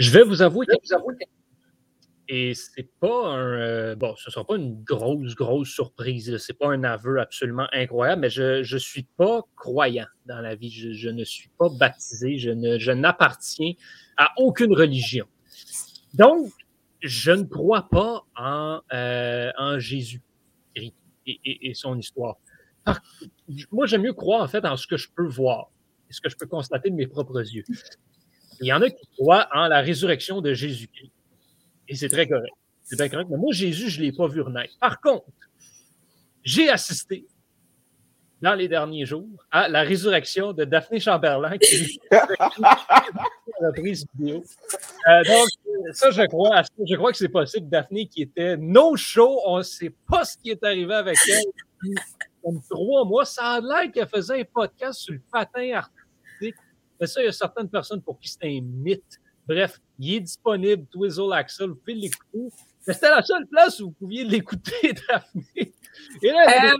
Je vais vous avouer, que, et c'est pas un. Euh, bon, ce ne sera pas une grosse, grosse surprise. Ce n'est pas un aveu absolument incroyable, mais je ne suis pas croyant dans la vie. Je, ne suis pas baptisé. Je, ne, je n'appartiens à aucune religion. Donc, je ne crois pas en, euh, en Jésus et, et, son histoire. moi, j'aime mieux croire en fait en ce que je peux voir et ce que je peux constater de mes propres yeux. Il y en a qui croient en la résurrection de Jésus-Christ. Et c'est très correct. C'est très correct. Mais moi, Jésus, je ne l'ai pas vu renaître. Par contre, j'ai assisté dans les derniers jours à la résurrection de Daphné Chamberlain qui reprise vidéo. Euh, donc, ça, je crois, je crois que c'est possible. Daphné qui était no show, on ne sait pas ce qui est arrivé avec elle. Comme trois mois, ça a l'air qu'elle faisait un podcast sur le patin artistique. Mais ça, il y a certaines personnes pour qui c'est un mythe. Bref, il est disponible, Twizzle Axel, vous pouvez l'écouter. C'était la seule place où vous pouviez l'écouter, Daphné. Et là, euh,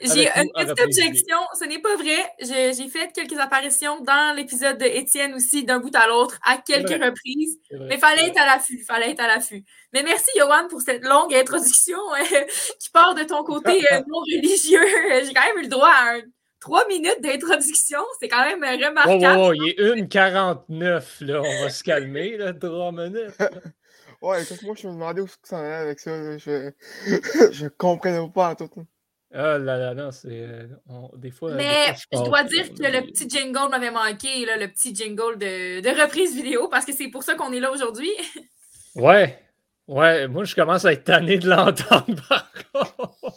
j'ai une petite objection, ce n'est pas vrai. J'ai fait quelques apparitions dans l'épisode de Étienne aussi, d'un bout à l'autre, à quelques reprises. Mais fallait être à l'affût, fallait être à l'affût. Mais merci, Johan, pour cette longue introduction euh, qui part de ton côté euh, non religieux. J'ai quand même eu le droit à un trois minutes d'introduction, c'est quand même remarquable. Oh, il est une 49, là. On va se calmer, là, trois minutes. ouais, écoute, moi, je me demandais où ça en allait avec ça. Je... je comprenais pas en tout. Ah là là, non, c'est. Euh, des fois. Mais je dois dire que le petit jingle m'avait manqué, là, le petit jingle de, de reprise vidéo, parce que c'est pour ça qu'on est là aujourd'hui. Ouais. Ouais, moi, je commence à être tanné de l'entendre, par contre.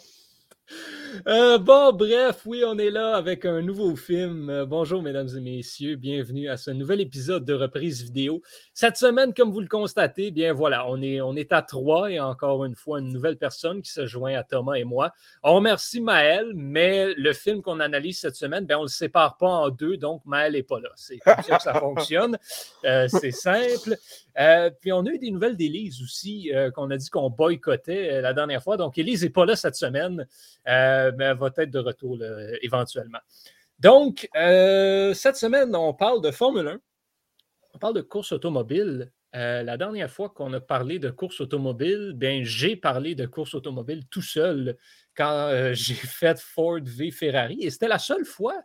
Euh, bon, bref, oui, on est là avec un nouveau film. Euh, bonjour, mesdames et messieurs. Bienvenue à ce nouvel épisode de reprise vidéo. Cette semaine, comme vous le constatez, bien voilà, on est, on est à trois et encore une fois, une nouvelle personne qui se joint à Thomas et moi. On remercie Maël, mais le film qu'on analyse cette semaine, bien, on ne le sépare pas en deux, donc Maël n'est pas là. C'est comme ça que ça fonctionne. Euh, c'est simple. Puis on a eu des nouvelles d'Élise aussi, qu'on a dit qu'on boycottait la dernière fois. Donc, Élise n'est pas là cette semaine, mais elle va être de retour éventuellement. Donc, cette semaine, on parle de Formule 1. On parle de course automobile. la dernière fois qu'on a parlé de course automobile, bien, j'ai parlé de course automobile tout seul quand j'ai fait Ford v Ferrari. Et c'était la seule fois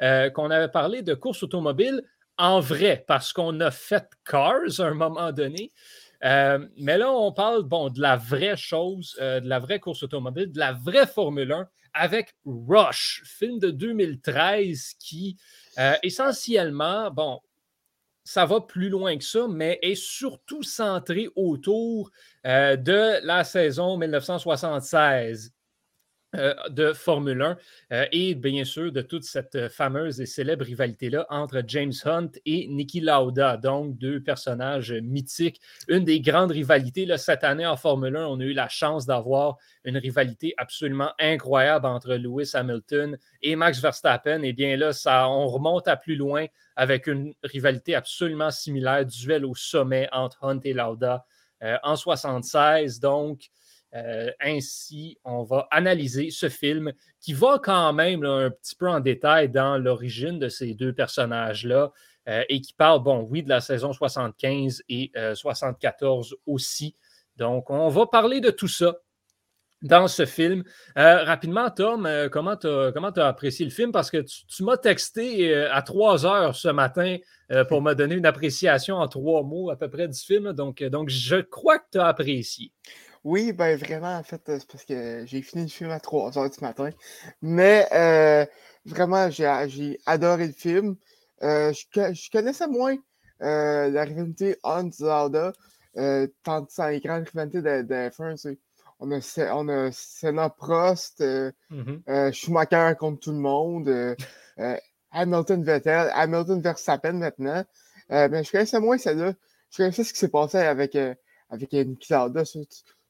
qu'on avait parlé de course automobile en vrai, parce qu'on a fait Cars à un moment donné. Euh, mais là, on parle bon, de la vraie chose, euh, de la vraie course automobile, de la vraie Formule 1 avec Rush, film de 2013 qui, euh, essentiellement, bon, ça va plus loin que ça, mais est surtout centré autour de la saison 1976. Euh, de Formule 1 euh, et bien sûr de toute cette euh, fameuse et célèbre rivalité-là entre James Hunt et Niki Lauda, donc deux personnages mythiques. Une des grandes rivalités là, cette année en Formule 1, on a eu la chance d'avoir une rivalité absolument incroyable entre Lewis Hamilton et Max Verstappen. Et bien là, ça, on remonte à plus loin avec une rivalité absolument similaire, duel au sommet entre Hunt et Lauda en 76. Donc, euh, ainsi, on va analyser ce film qui va quand même un petit peu en détail dans l'origine de ces deux personnages-là euh, et qui parle, bon, oui, de la saison 75 et 74 euh, aussi. Donc, on va parler de tout ça dans ce film. rapidement, Tom, comment tu as, apprécié le film? Parce que tu, m'as texté à trois heures ce matin pour me donner une appréciation en trois mots à peu près du film. Donc, donc je crois que tu as apprécié. Oui, ben vraiment, en fait, c'est parce que j'ai fini le film à 3 heures du matin. Mais euh, vraiment, j'ai adoré le film. Euh, je, connaissais moins euh, la rivalité Hans Lauda, tant que c'est une grande rivalité de, de F1. On a, on a Senna Prost, mm-hmm. Schumacher contre tout le monde, Hamilton Vettel, Hamilton Verstappen maintenant. mais je connaissais moins celle-là. Je connaissais ce qui s'est passé avec, avec Niki Lauda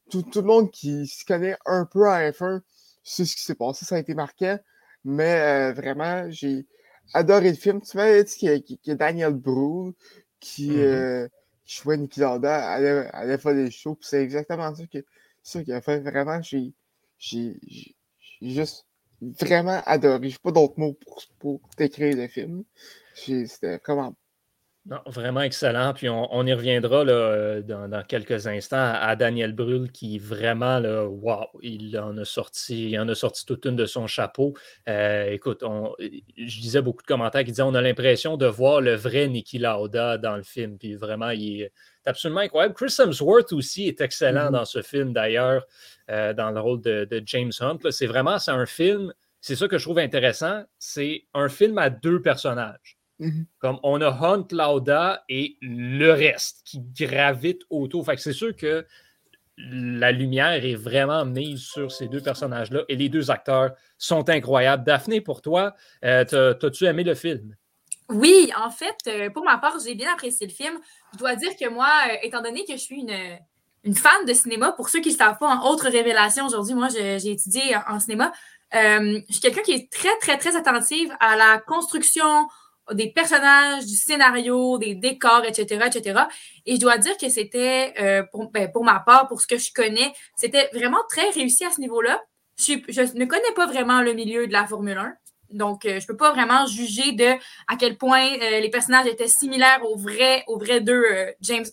tout, le monde qui se connaît un peu en F1 sait ce qui s'est passé, ça a été marquant. Mais euh, vraiment, j'ai adoré le film. Tu m'avais dit qu'il y, a Daniel Brühl qui, mm-hmm. euh, jouait Niki Lauda, allait, allait faire des shows. C'est exactement ça qu'il a fait. Vraiment, j'ai juste vraiment adoré. J'ai pas d'autres mots pour, pour décrire le film. C'était vraiment Non, vraiment excellent. Puis on, y reviendra là, dans, quelques instants à, Daniel Brühl qui vraiment, là, wow, il en a sorti, il en a sorti toute une de son chapeau. Euh, écoute, je disais beaucoup de commentaires qui disaient on a l'impression de voir le vrai Niki Lauda dans le film. Puis vraiment, il est absolument incroyable. Chris Hemsworth aussi est excellent mm-hmm. dans ce film d'ailleurs, euh, dans le rôle de, James Hunt. C'est vraiment, c'est un film, c'est ça que je trouve intéressant, c'est un film à deux personnages. Mhm. Comme on a Hunt, Lauda et le reste qui gravite autour. Fait que c'est sûr que la lumière est vraiment mise sur ces deux personnages-là et les deux acteurs sont incroyables. Daphné, pour toi, euh, t'as-tu aimé le film? Oui, en fait, euh, pour ma part, j'ai bien apprécié le film. Je dois dire que moi, euh, étant donné que je suis une, une fan de cinéma, pour ceux qui ne le savent pas, en autre révélation aujourd'hui, moi, j'ai étudié en, cinéma. je suis quelqu'un qui est très, très, très attentive à la construction, des personnages, du scénario, des décors, etc., etc. Et je dois dire que c'était, euh, pour, ben, pour ma part, pour ce que je connais, c'était vraiment très réussi à ce niveau-là. Je, ne connais pas vraiment le milieu de la Formule 1. Donc, euh, je ne peux pas vraiment juger de à quel point euh, les personnages étaient similaires aux vrais, aux vrais deux James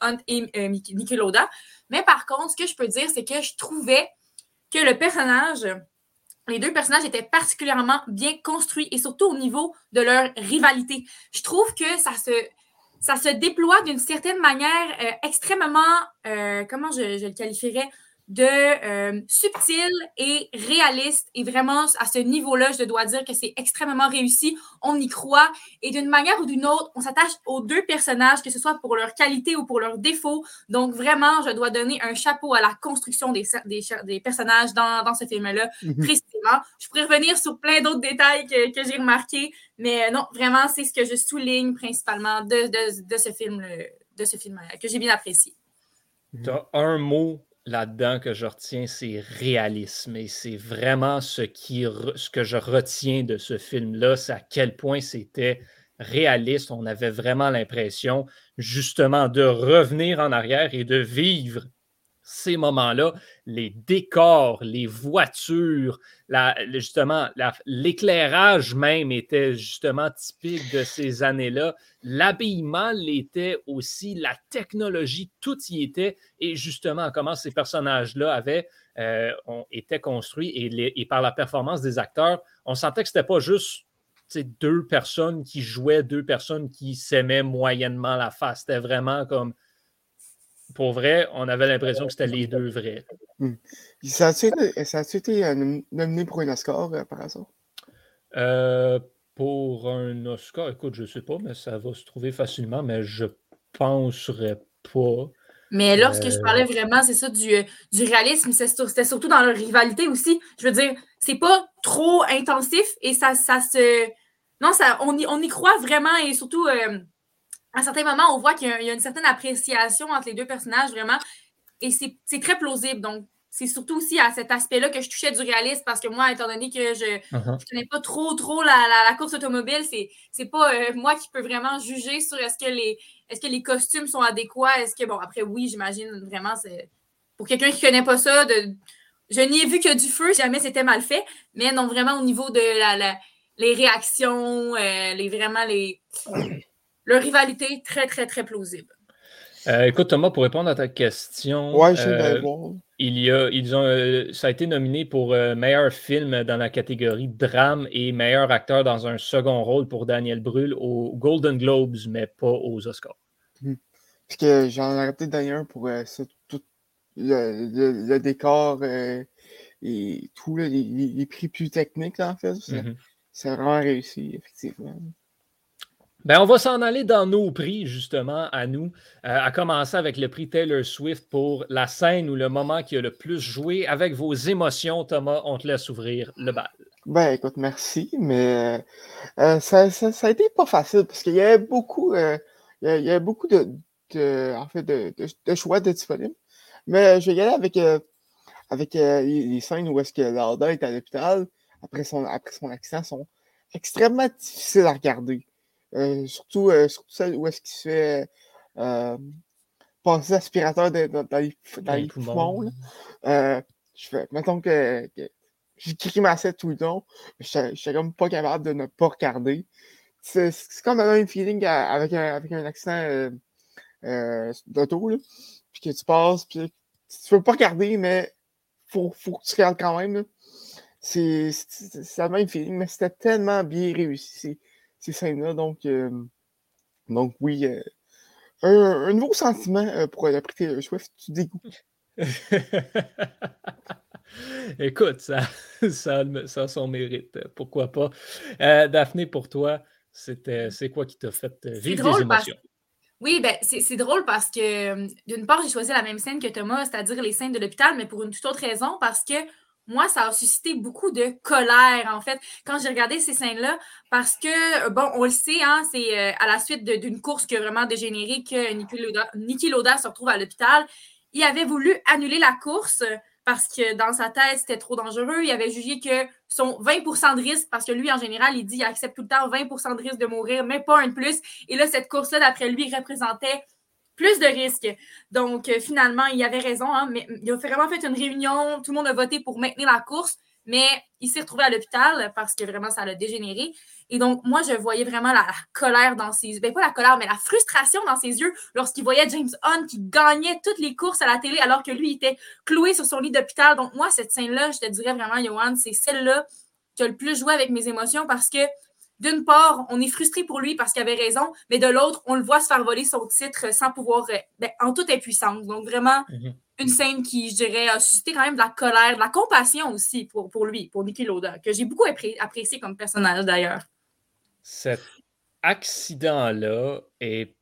Hunt et Niki Loda. Mais par contre, ce que je peux dire, c'est que je trouvais que le personnage les deux personnages étaient particulièrement bien construits et surtout au niveau de leur rivalité. Je trouve que ça se, déploie d'une certaine manière euh, extrêmement, euh, comment je, le qualifierais, de euh, subtil et réaliste. Et vraiment, à ce niveau-là, je dois dire que c'est extrêmement réussi. On y croit. Et d'une manière ou d'une autre, on s'attache aux deux personnages, que ce soit pour leur qualité ou pour leurs défauts. Donc, vraiment, je dois donner un chapeau à la construction des, des, des personnages dans, dans ce film-là, mhm. précisément. Je pourrais revenir sur plein d'autres détails que, que j'ai remarqués. Mais non, vraiment, c'est ce que je souligne principalement de, de, de ce film, de ce film que j'ai bien apprécié. Tu as un mot là-dedans que je retiens, c'est réalisme. Et c'est vraiment ce, que je retiens de ce film-là, c'est à quel point c'était réaliste. On avait vraiment l'impression justement de revenir en arrière et de vivre ces moments-là, les décors, les voitures, justement, l'éclairage même était justement typique de ces années-là. L'habillement l'était aussi, la technologie, tout y était. Et justement, comment ces personnages-là avaient euh, été construits et, et, par la performance des acteurs, on sentait que ce n'était pas juste deux personnes qui jouaient, deux personnes qui s'aimaient moyennement la face. C'était vraiment comme pour vrai, on avait l'impression que c'était les deux vrais. Hmm. Ça a-tu été, euh, nominé pour un Oscar euh, par hasard? Euh, pour un Oscar, écoute, je ne sais pas, mais ça va se trouver facilement, mais je ne penserais pas. Mais là, ce que je parlais vraiment, c'est ça, du, du réalisme, c'était surtout dans leur rivalité aussi. Je veux dire, c'est pas trop intensif et ça, ça se. Non, ça, on, y, on y croit vraiment et surtout à un certain moment, on voit qu'il y, a une certaine appréciation entre les deux personnages, vraiment. Et c'est très plausible. Donc, c'est surtout aussi à cet aspect-là que je touchais du réalisme parce que moi, étant donné que je ne uh-huh. connais pas trop, trop la, course automobile, c'est n'est pas euh, moi qui peux vraiment juger sur est-ce que les est-ce que les costumes sont adéquats. Est-ce que, bon, après, oui, j'imagine vraiment, c'est pour quelqu'un qui ne connaît pas ça, de, je n'y ai vu que du feu, jamais c'était mal fait. Mais non, vraiment au niveau de la, les réactions, euh, les vraiment les leur rivalité très, très, très plausible. Euh, écoute, Thomas, pour répondre à ta question, euh, il y a, ils ont, euh, ça a été nominé pour meilleur film dans la catégorie drame et meilleur acteur dans un second rôle pour Daniel Brühl aux Golden Globes, mais pas aux Oscars. Hmm. Parce que j'en ai peut-être d'ailleurs pour tout le, décor et tout, les, prix plus techniques, en fait. Mm-hmm. C'est vraiment réussi, effectivement. Ben, on va s'en aller dans nos prix, justement, à nous, euh, à commencer avec le prix Taylor Swift pour la scène ou le moment qui a le plus joué. Avec vos émotions, Thomas, on te laisse ouvrir le bal. Ben, écoute, merci, mais euh, ça, ça, a été pas facile parce qu'il y avait beaucoup, euh, il, y beaucoup de, en fait, de, choix de disponibles. Mais je vais y aller avec, avec les, scènes où est-ce que Lauda est à l'hôpital après son, après son accident sont extrêmement difficiles à regarder. Euh, surtout, euh, surtout celle où est-ce qu'il se fait euh, passer l'aspirateur dans, les, dans poumons. je fais, mettons que, que j'ai grimaçais tout le temps, je suis comme pas capable de ne pas regarder. c'est comme un même feeling avec un, avec un accident euh, d'auto, puis que tu passes, puis tu veux pas regarder, mais faut, faut que tu regardes quand même. C'est le même feeling, mais c'était tellement bien réussi, ces, scènes-là. Donc, donc oui, un, nouveau sentiment pour la Taylor Swift, tu dégoûtes. Écoute, ça, ça, ça, a son mérite. Pourquoi pas? Euh, Daphné, pour toi, c'était, c'est quoi qui t'a fait euh, vivre des émotions? Oui, ben, c'est, drôle parce que, d'une part, j'ai choisi la même scène que Thomas, c'est-à-dire les scènes de l'hôpital, mais pour une toute autre raison, parce que moi, ça a suscité beaucoup de colère, en fait, quand j'ai regardé ces scènes-là, parce que, bon, on le sait, hein, c'est euh, à la suite d'une course qui a vraiment dégénéré que Niki Loda se retrouve à l'hôpital. Il avait voulu annuler la course parce que dans sa tête, c'était trop dangereux. Il avait jugé que son 20% de risque, parce que lui, en général, il dit qu'il accepte tout le temps 20% de risque de mourir, mais pas un de plus. Et là, cette course-là, d'après lui, représentait plus de risques. Donc, euh, finalement, il avait raison. Hein, mais il a vraiment fait une réunion. Tout le monde a voté pour maintenir la course, mais il s'est retrouvé à l'hôpital parce que vraiment, ça l'a dégénéré. Et donc, moi, je voyais vraiment la, colère dans ses yeux. Ben, pas la colère, mais la frustration dans ses yeux lorsqu'il voyait James Hunt qui gagnait toutes les courses à la télé alors que lui était cloué sur son lit d'hôpital. Donc, moi, cette scène-là, je te dirais vraiment, Johan, c'est celle-là qui a le plus joué avec mes émotions parce que d'une part, on est frustré pour lui parce qu'il avait raison, mais de l'autre, on le voit se faire voler son titre sans pouvoir, euh, ben, en toute impuissance. Donc, vraiment, mhm. une scène qui, je dirais, a suscité quand même de la colère, de la compassion aussi pour, pour lui, pour Nicky Loda, que j'ai beaucoup apprécié comme personnage d'ailleurs cet accident-là est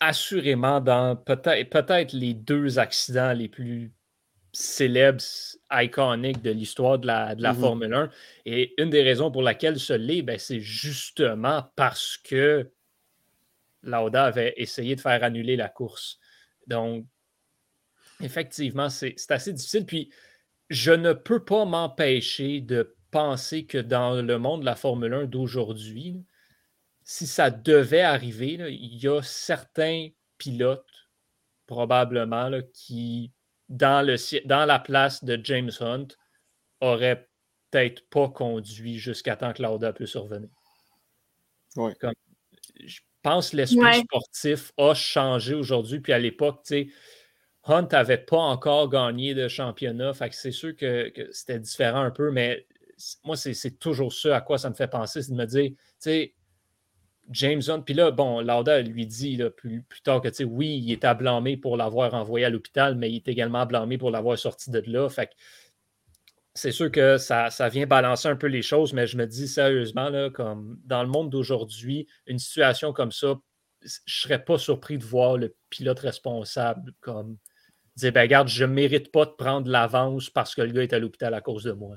assurément dans peut-être peut les deux accidents les plus célèbres, iconiques de l'histoire de la, de la mm-hmm. Formule 1. Et une des raisons pour laquelle ce l'est, ben, c'est justement parce que Lauda avait essayé de faire annuler la course. Donc, effectivement, c'est assez difficile. Puis, je ne peux pas m'empêcher de penser que dans le monde de la Formule 1 d'aujourd'hui, si ça devait arriver, il y a certains pilotes, probablement, qui, dans, le, dans la place de James Hunt, auraient peut-être pas conduit jusqu'à temps que Lauda puisse survenir. je pense que l'esprit sportif a changé aujourd'hui. Puis à l'époque, Hunt n'avait pas encore gagné de championnat. Fait que c'est sûr que c'était différent un peu, mais moi, c'est toujours ça à quoi ça me fait penser, c'est de me dire, tu sais, James Hunt, puis là, bon, Lauda lui dit plus, tard que, tu sais, oui, il est à blâmer pour l'avoir envoyé à l'hôpital, mais il est également blâmé pour l'avoir sorti de là. Fait c'est sûr que ça, vient balancer un peu les choses, mais je me dis sérieusement, là, comme dans le monde d'aujourd'hui, une situation comme ça, je serais pas surpris de voir le pilote responsable comme dire ben regarde, je mérite pas de prendre l'avance parce que le gars est à l'hôpital à cause de moi.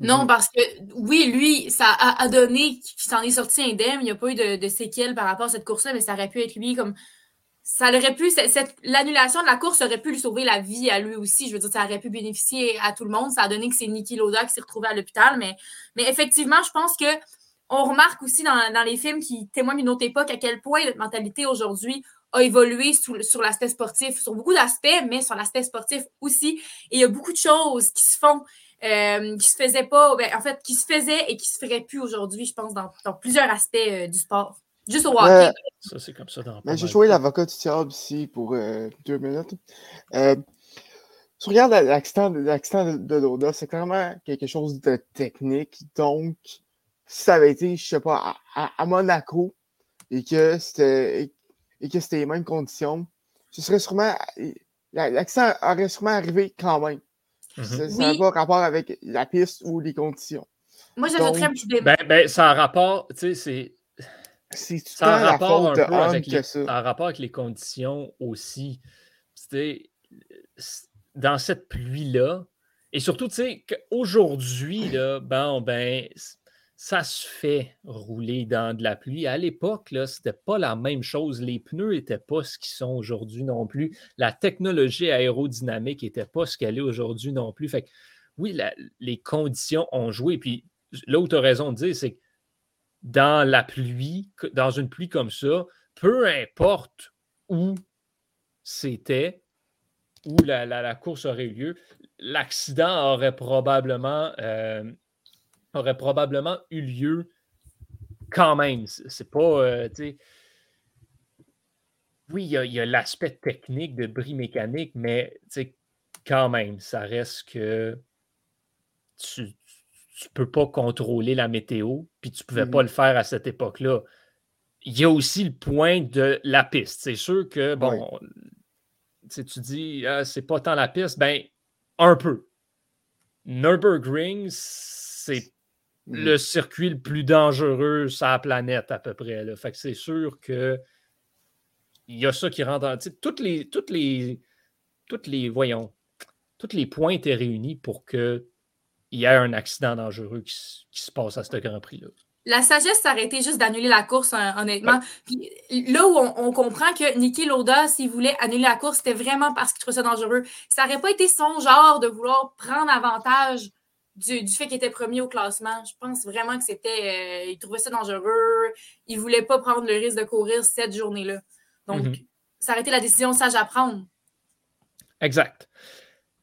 Non, mhm. parce que oui, lui, ça a, donné qu'il s'en est sorti indemne. Il n'y a pas eu de, séquelles par rapport à cette course-là, mais ça aurait pu être lui comme. Ça aurait pu. l'annulation de la course aurait pu lui sauver la vie à lui aussi. Je veux dire, ça aurait pu bénéficier à tout le monde. Ça a donné que c'est Niki Loda qui s'est retrouvé à l'hôpital. Mais, mais effectivement, je pense que on remarque aussi dans, dans les films qui témoignent d'une autre époque à quel point notre mentalité aujourd'hui a évolué sur l'aspect sportif, sur beaucoup d'aspects, mais sur l'aspect sportif aussi. Et il y a beaucoup de choses qui se font euh, qui se faisait pas, ben, en fait, qui se faisait et qui se ferait plus aujourd'hui, je pense, dans, plusieurs aspects euh, du sport. Juste au hockey. Euh, ça, c'est comme ça dans ben, J'ai joué l'avocat du diable ici pour deux minutes. tu regardes l'accident de, de Loda, c'est clairement quelque chose de technique. Donc, si ça avait été, je sais pas, à, Monaco et que c'était et que c'était les mêmes conditions, ce serait sûrement. L'accident aurait sûrement arrivé quand même. Ça n'a pas rapport avec la piste ou les conditions. Moi, j'ajouterais un petit débat. Ben, ben, ça a rapport, tu sais, c'est. Ça a rapport un peu avec les, ça. a rapport avec les conditions aussi. Dans cette pluie-là, et surtout, tu sais, qu'aujourd'hui, ben, ben, ça se fait rouler dans de la pluie. À l'époque, ce n'était pas la même chose. Les pneus n'étaient pas ce qu'ils sont aujourd'hui non plus. La technologie aérodynamique n'était pas ce qu'elle est aujourd'hui non plus. Fait oui, les conditions ont joué. Puis as raison de dire, c'est que dans la pluie, dans une pluie comme ça, peu importe où c'était, où la, course aurait eu lieu, l'accident aurait probablement euh, aurait probablement eu lieu quand même, c'est pas. oui, il y a, l'aspect technique de bris mécanique, mais quand même, ça reste que tu ne peux pas contrôler la météo, puis tu ne pouvais pas mmh le faire à cette époque-là. Il y a aussi le point de la piste. C'est sûr que, bon, tu dis, ah, c'est pas tant la piste, ben, un peu. Nürburgring, c'est mmh le circuit le plus dangereux sur la planète, à peu près. Là. Fait que c'est sûr que il y a ça qui rentre en. Toutes les, toutes les. Toutes les. Voyons. Toutes les points étaient réunis pour qu'il y ait un accident dangereux qui, se passe à ce Grand Prix-là. La sagesse, ça aurait été juste d'annuler la course, honnêtement. Puis, là où on, comprend que Niki Loda, s'il voulait annuler la course, c'était vraiment parce qu'il trouvait ça dangereux. Ça n'aurait pas été son genre de vouloir prendre avantage du, fait qu'il était premier au classement. Je pense vraiment que c'était. Euh, il trouvait ça dangereux. Il ne voulait pas prendre le risque de courir cette journée-là. Donc, mhm. ça aurait été la décision sage à prendre. Exact.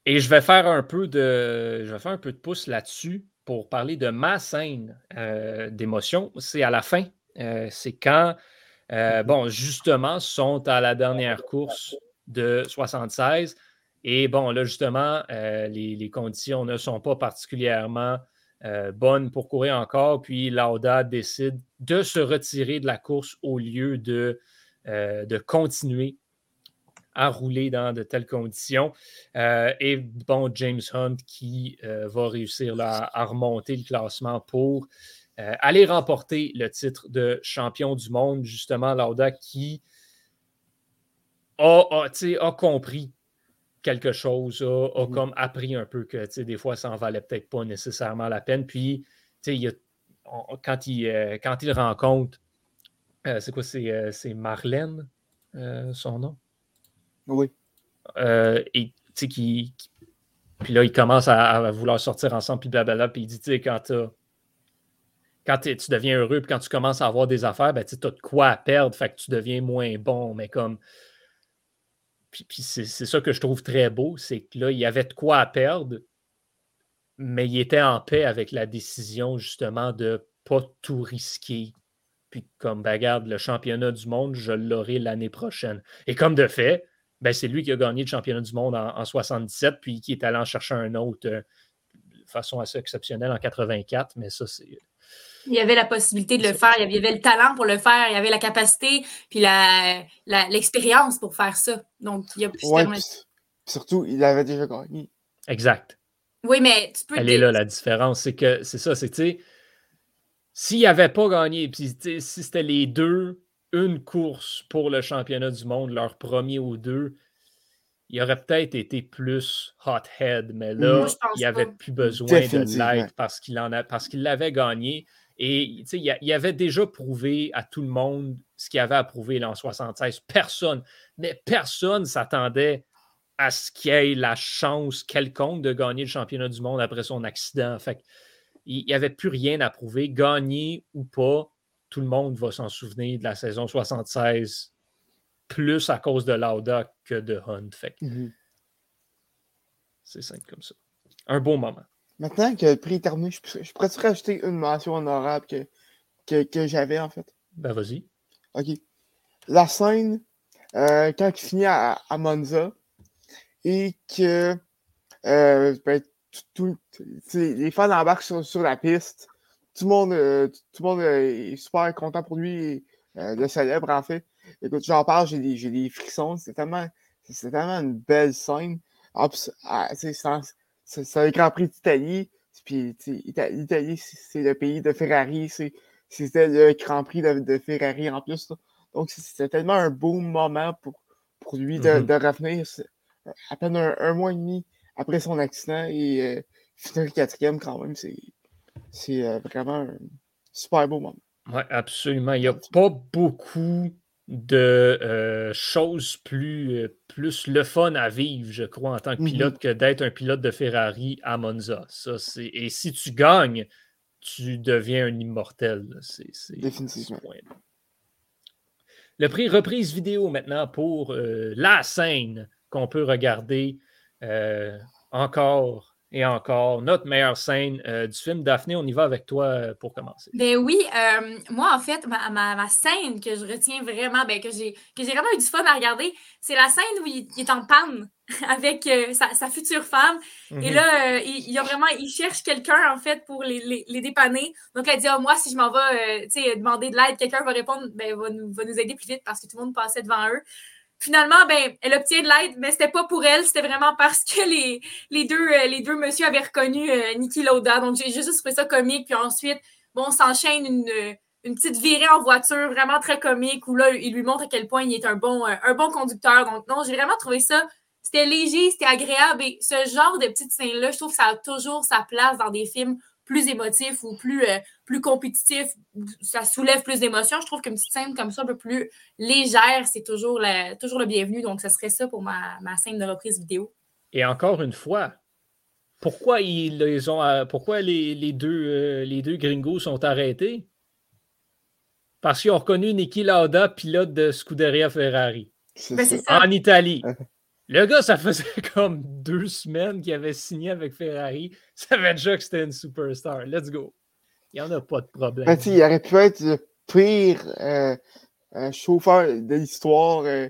Et je vais faire un peu de, je vais faire un peu de pouce là-dessus pour parler de ma scène euh, d'émotion, c'est à la fin. Euh, c'est quand, euh, bon, justement, sont à la dernière course de 76. Et bon, là, justement, les, conditions ne sont pas particulièrement bonnes pour courir encore. Puis Lauda décide de se retirer de la course au lieu de, de continuer à rouler dans de telles conditions. Euh, et bon, James Hunt qui euh, va réussir à remonter le classement pour euh, aller remporter le titre de champion du monde, justement, Lauda qui a, compris quelque chose, a, mm-hmm. comme appris un peu que des fois, ça en valait peut-être pas nécessairement la peine. Puis, il quand, il, quand il rencontre, c'est quoi, c'est Marlène, son nom? Oui. Euh, et tu sais, qui, Puis là, ils commencent à, vouloir sortir ensemble, puis blablabla. Puis il dit, tu sais, quand, quand tu deviens heureux, puis quand tu commences à avoir des affaires, ben, tu as de quoi à perdre, fait que tu deviens moins bon. Mais comme. Puis, c'est ça que je trouve très beau, c'est que là, il y avait de quoi à perdre, mais il était en paix avec la décision, justement, de pas tout risquer. Puis comme, ben, regarde, le championnat du monde, je l'aurai l'année prochaine. Et comme de fait, ben, c'est lui qui a gagné le championnat du monde en, 77, puis qui est allé en chercher un autre euh, de façon assez exceptionnelle en 84, mais ça, c'est. Il y avait la possibilité de le faire, il y avait le talent pour le faire, il y avait la capacité, puis l'expérience la, pour faire ça. Donc, il a pu Surtout, il avait déjà gagné. Exact. Oui, mais tu peux. Elle est là, la différence. C'est que c'est ça, c'est, tu sais, s'il n'avait pas gagné, puis si c'était les deux une course pour le championnat du monde, leur premier ou deux, il aurait peut-être été plus hot-head, mais là, il n'y avait plus besoin de l'aide parce qu'il en a parce qu'il l'avait gagné. Et il, avait déjà prouvé à tout le monde ce qu'il avait à prouver en 76. Personne, mais personne s'attendait à ce qu'il ait la chance quelconque de gagner le championnat du monde après son accident. Fait il n'y avait plus rien à prouver, gagner ou pas tout le monde va s'en souvenir de la saison 76 plus à cause de Lauda que de Hunt. Fait mhm. C'est simple comme ça. Un bon moment. Maintenant que le prix est terminé, je, pourrais rajouter une mention honorable que, que, j'avais en fait. Ben vas-y. OK. La scène, euh, quand il finit à, Monza et que euh, ben, les fans embarquent sur la piste tout le monde, euh, tout le monde est super content pour lui, le célèbre en fait. Écoute, j'en parle, j'ai des, des, frissons. C'est tellement, c'est tellement une belle scène. Ah, ah, c'est le Grand Prix d'Italie. Puis l'Italie, c'est le pays de Ferrari. C'était le Grand Prix de, Ferrari en plus. Donc c'était tellement un beau moment pour, pour lui de, mm-hmm. de revenir à peine un, mois et demi après son accident et finir quatrième quand même. C'est c'est euh, vraiment un super beau moment. Oui, absolument. Il n'y a pas beaucoup de euh, choses plus, euh, plus le fun à vivre, je crois, en tant que pilote, mm-hmm. que d'être un pilote de Ferrari à Monza. Ça, Et si tu gagnes, tu deviens un immortel. C'est, Définitivement. Le prix reprise vidéo maintenant pour la scène qu'on peut regarder encore et encore notre meilleure scène euh, du film. Daphné, on y va avec toi euh, pour commencer. Ben oui, euh, moi en fait, ma, scène que je retiens vraiment, ben, que j'ai vraiment eu du fun à regarder, c'est la scène où il, est en panne avec sa, future femme. Et mhm. là, il, a vraiment, il cherche quelqu'un en fait pour les, dépanner. Donc elle dit ah, moi, si je m'en vais demander de l'aide, quelqu'un va répondre, ben, va, nous, va nous aider plus vite parce que tout le monde passait devant eux. Finalement, ben, elle obtient de l'aide, mais c'était pas pour elle, c'était vraiment parce que les, les, deux, euh, les deux messieurs avaient reconnu euh, Niki Lauda. Donc, j'ai juste trouvé ça comique. Puis ensuite, bon, on s'enchaîne une, une petite virée en voiture vraiment très comique où là, il lui montre à quel point il est un bon, euh, un bon conducteur. Donc, non, j'ai vraiment trouvé ça. C'était léger, c'était agréable. Et ce genre de petites scènes-là, je trouve que ça a toujours sa place dans des films plus émotif ou plus, euh, plus compétitif, ça soulève plus d'émotions. Je trouve qu'une petite scène comme ça, un peu plus légère, c'est toujours, toujours le bienvenu. Donc, ce serait ça pour ma, scène de reprise vidéo. Et encore une fois, pourquoi, ils les ont, euh, pourquoi les, deux, euh, les deux gringos sont arrêtés? Parce qu'ils ont reconnu Niki Lauda, pilote de Scuderia Ferrari. Ben, en Italie. Le gars, ça faisait comme deux semaines qu'il avait signé avec Ferrari. Ça savait déjà que c'était une superstar. Let's go. Il n'y en a pas de problème. Ben, il aurait pu être le pire euh, chauffeur de l'histoire euh,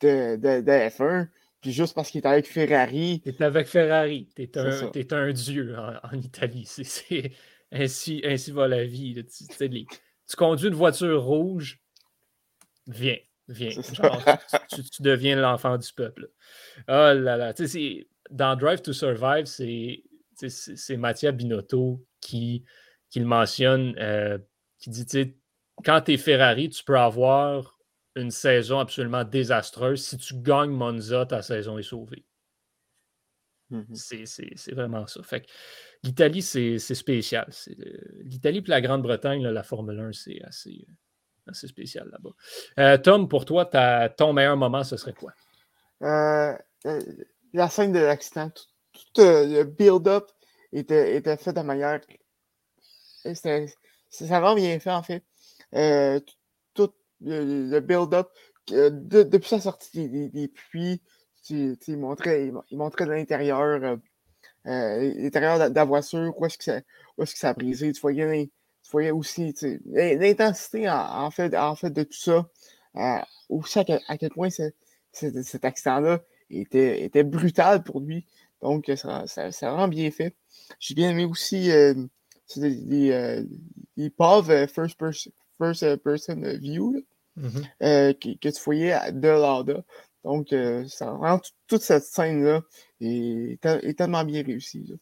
de, de, F1. Puis juste parce qu'il était avec Ferrari. Tu avec Ferrari. Tu es, un dieu en, Italie. C'est, ainsi, ainsi va la vie. Tu, tu conduis une voiture rouge. Viens. Viens. tu, deviens l'enfant du peuple. Oh là là. Dans Drive to Survive, c'est Mathieu Binotto qui, qui le mentionne, euh, qui dit quand tu es Ferrari, tu peux avoir une saison absolument désastreuse. Si tu gagnes Monza, ta saison est sauvée. Mm-hmm. C'est vraiment ça. Fait l'Italie, c'est spécial. Euh, L'Italie et la Grande-Bretagne, la Formule 1, c'est assez. C'est spécial là-bas. Euh, Tom, pour toi, ton meilleur moment, ce serait quoi? Euh, euh, la scène de l'accident. Tout, le build-up était, fait de manière. C'est vraiment bien fait, en fait. tout le, build-up, depuis sa sortie des, puits, il, montrait, il, montrait l'intérieur, l'intérieur de la voiture, où est-ce que, ça, est que ça a brisé. Tu tu voyais aussi l'intensité en, fait, en fait de tout ça, euh, aussi à quel, point cet accident-là était, était brutal pour lui. Donc, ça, ça, vraiment bien fait. J'ai bien aimé aussi euh, les, euh, pauvres first person, first person view mm-hmm. que, tu voyais de là. Donc, ça rend toute cette scène-là est, est, tellement bien réussie.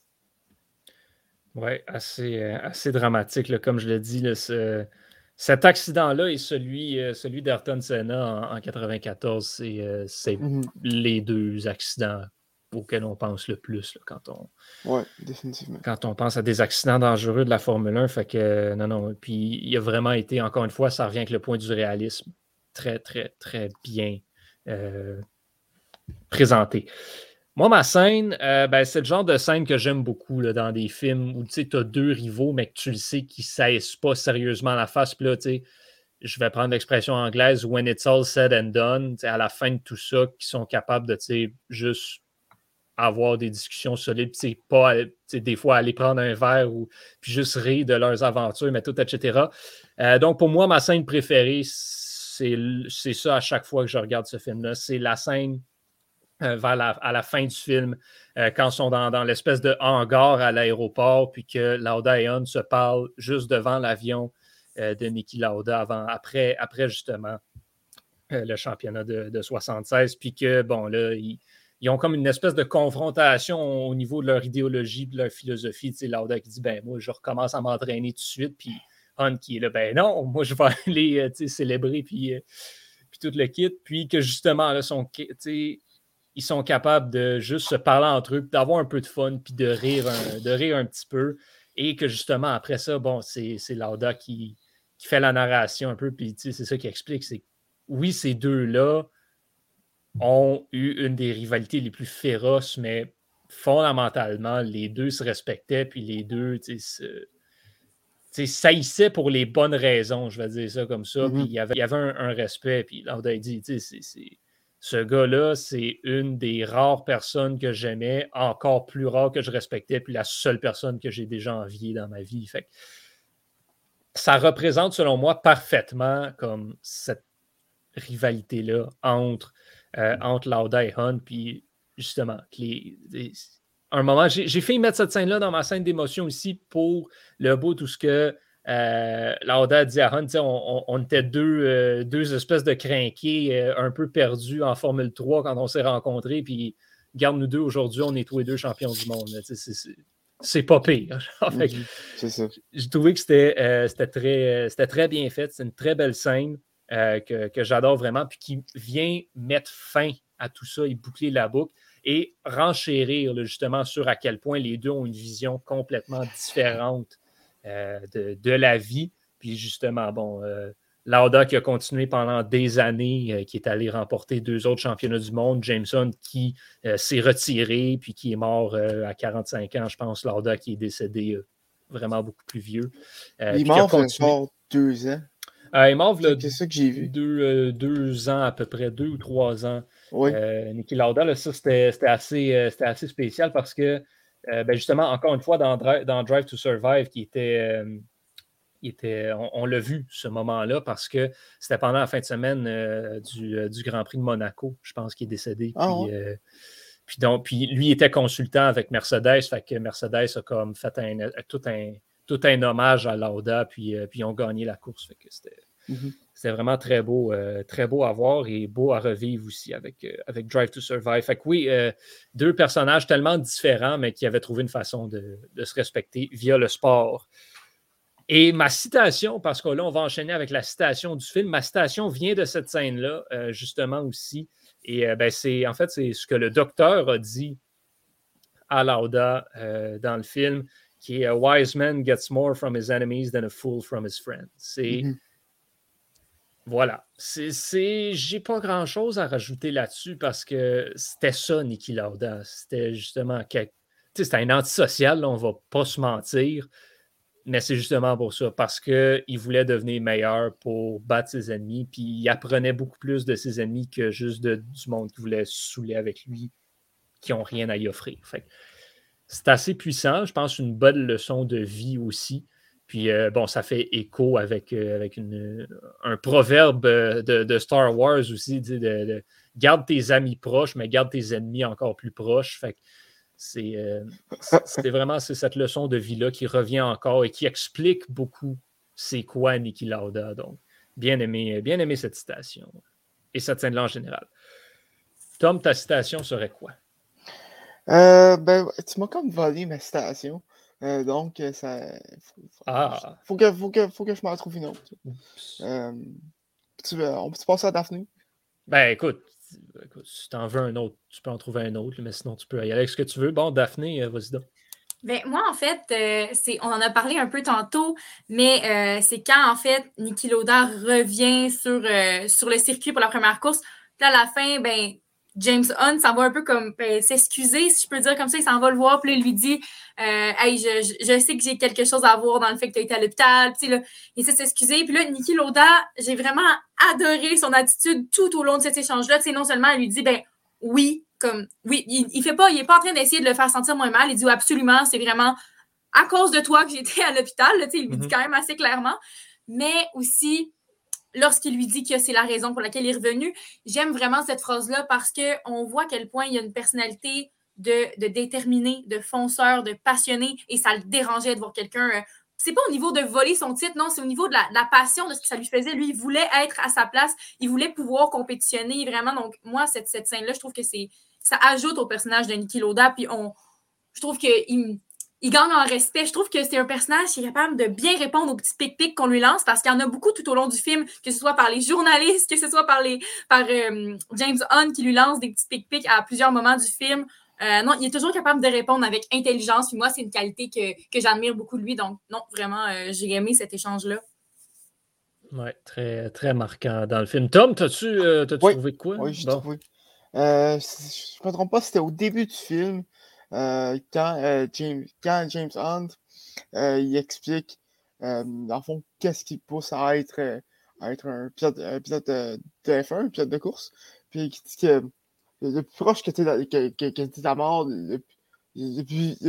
Oui, assez, euh, assez dramatique, comme je l'ai dit. cet accident-là et celui, euh, celui d'Ayrton Senna en, 1994, 94, euh, c'est mmh les deux accidents auxquels on pense le plus quand on. Quand on pense à des accidents dangereux de la Formule 1. Fait que non, non. Puis il a vraiment été, encore une fois, ça revient avec le point du réalisme. Très, très, très bien présenté. Moi, ma scène, euh, ben, c'est le genre de scène que j'aime beaucoup dans des films où tu as deux rivaux, mais que tu le sais qu'ils ne saissent pas sérieusement la face. Puis là, je vais prendre l'expression anglaise, when it's all said and done, à la fin de tout ça, qui sont capables de juste avoir des discussions solides, puis pas des fois aller prendre un verre ou puis juste rire de leurs aventures, mais tout, etc. Euh, donc, pour moi, ma scène préférée, c'est ça à chaque fois que je regarde ce film-là. C'est la scène vers la, à la fin du film, euh, quand ils sont dans, l'espèce de hangar à l'aéroport, puis que Lauda et On se parlent juste devant l'avion euh, de Niki Lauda avant, après, après justement le championnat de, de, 76, puis que, bon, là, ils, ont comme une espèce de confrontation au niveau de leur idéologie, de leur philosophie. Tu sais, Lauda qui dit, ben moi, je recommence à m'entraîner tout de suite, puis On qui est là, ben non, moi, je vais aller célébrer, puis, tout le kit, puis que justement, là, son, ils sont capables de juste se parler entre eux, d'avoir un peu de fun, puis de rire un, de rire un petit peu. Et que justement, après ça, bon, c'est Lauda qui, qui fait la narration un peu, puis c'est ça qui explique. C'est oui, ces deux-là ont eu une des rivalités les plus féroces, mais fondamentalement, les deux se respectaient, puis les deux, tu sais, saillissaient pour les bonnes raisons, je vais dire ça comme ça. Mm-hmm. Puis il y avait, il y avait un, respect, puis Lauda a dit, tu sais, c'est ce gars-là, c'est une des rares personnes que j'aimais, encore plus rare que je respectais, puis la seule personne que j'ai déjà enviée dans ma vie. Fait ça représente, selon moi, parfaitement comme cette rivalité-là entre, euh, entre Lauda et Hunt. Puis justement, un moment, j'ai fait mettre cette scène-là dans ma scène d'émotion aussi pour le beau tout ce que euh, Lauda dit à Hunt, on, était deux, euh, deux, espèces de crinqués euh, un peu perdus en Formule 3 quand on s'est rencontrés. Puis, garde nous deux, aujourd'hui, on est tous les deux champions du monde. C'est pas pire. J'ai trouvé que c'était très, très bien fait. C'est une très belle scène que, que j'adore vraiment. Puis qui vient mettre fin à tout ça et boucler la boucle et renchérir justement sur à quel point les deux ont une vision complètement différente euh, de, la vie. Puis justement, bon, euh, Lauda qui a continué pendant des années, euh, qui est allé remporter deux autres championnats du monde, Jameson qui s'est retiré, puis qui est mort à 45 ans, je pense, Lauda qui est décédé vraiment beaucoup plus vieux. il est mort deux ans. il est mort c'est ça que j'ai vu. Deux, deux, ans à peu près, deux ou trois ans. Oui. Niki Lauda, là, ça c'était assez, assez spécial parce que euh, ben, justement, encore une fois, dans, Drive to Survive, qui était. Euh, était on, l'a vu ce moment-là parce que c'était pendant la fin de semaine euh, du, Grand Prix de Monaco, je pense qu'il est décédé. Ah puis, donc, puis lui était consultant avec Mercedes, fait que Mercedes a comme fait tout, un, tout un hommage à Lauda, puis, puis ils ont gagné la course. Fait que c'était. Mm-hmm. C'était vraiment très beau, euh, très beau à voir et beau à revivre aussi avec, euh, Drive to Survive. Fait que oui, euh, deux personnages tellement différents, mais qui avaient trouvé une façon de, se respecter via le sport. Et ma citation, parce que là, on va enchaîner avec la citation du film. Ma citation vient de cette scène-là, justement aussi. Et ben, c'est en fait, c'est ce que le docteur a dit à Lauda dans le film, qui est A wise man gets more from his enemies than a fool from his friends. C'est. Mm-hmm. Voilà. C'est, j'ai pas grand chose à rajouter là-dessus parce que c'était ça, Niki Lauda. C'était justement c'était un antisocial, là, on va pas se mentir. Mais c'est justement pour ça, parce qu'il voulait devenir meilleur pour battre ses ennemis, puis il apprenait beaucoup plus de ses ennemis que juste du monde qui voulait se saouler avec lui, qui n'ont rien à y offrir. c'est assez puissant, je pense, une bonne leçon de vie aussi. Puis euh, bon, ça fait écho avec, euh, avec un proverbe euh, de, Star Wars aussi, de, garde tes amis proches, mais garde tes ennemis encore plus proches. Fait c'est vraiment cette leçon de vie-là qui revient encore et qui explique beaucoup c'est quoi Niki Lauda. Donc, bien aimé, bien aimé cette citation et cette scène-là en général. Tom, ta citation serait quoi? ben, tu m'as comme volé ma citation. Euh, donc, euh, ça. Faut, ah. faut, que, faut, que, faut que je m'en trouve une autre. Euh, tu, on peut passer à Daphné? Ben écoute, si tu en veux un autre, tu peux en trouver un autre, mais sinon tu peux y aller avec ce que tu veux. Bon, Daphné, vas-y donc. Ben, moi, en fait, c'est, on en a parlé un peu tantôt, mais c'est quand, en fait, Niki Loda revient sur, sur le circuit pour la première course. Puis à la fin, ben, James Hunt s'en va un peu comme ben, s'excuser, si je peux dire comme ça. Il s'en va le voir, puis il lui dit euh, Hey, je, je, sais que j'ai quelque chose à voir dans le fait que tu as été à l'hôpital. Puis là, il essaie de s'excuser. Puis là, Niki Loda, j'ai vraiment adoré son attitude tout au long de cet échange-là. non seulement elle lui dit Ben oui, comme oui, il, il fait pas, il est pas en train d'essayer de le faire sentir moins mal. Il dit absolument, c'est vraiment à cause de toi que j'étais à l'hôpital. Il lui dit mm-hmm. quand même assez clairement. Mais aussi, lorsqu'il lui dit que c'est la raison pour laquelle il est revenu. J'aime vraiment cette phrase-là parce qu'on voit à quel point il y a une personnalité de, déterminé, de fonceur, de passionné, et ça le dérangeait de voir quelqu'un. Euh, c'est pas au niveau de voler son titre, non, c'est au niveau de la, passion de ce que ça lui faisait. Lui, il voulait être à sa place, il voulait pouvoir compétitionner vraiment. Donc, moi, cette, scène-là, je trouve que ça ajoute au personnage de Niki Loda, puis on, je trouve qu'il il gagne en respect. Je trouve que c'est un personnage qui est capable de bien répondre aux petits pic-pics qu'on lui lance parce qu'il y en a beaucoup tout au long du film, que ce soit par les journalistes, que ce soit par, les, par euh, James Hunt qui lui lance des petits pic-pics à plusieurs moments du film. Euh, non, il est toujours capable de répondre avec intelligence. Puis moi, c'est une qualité que, j'admire beaucoup de lui. Donc, non, vraiment, euh, j'ai aimé cet échange-là. Oui, très, très marquant dans le film. Tom, t'as-tu trouvé quoi? Oui, j'ai trouvé. je ne me trompe pas, c'était au début du film. Euh, quand, euh, James, quand James Hunt euh, il explique, le fond, qu'est-ce qui pousse à être, à être un pilote, de, F1, un pilote de course. puis qui dit que le plus proche que tu es, de ta mort, le,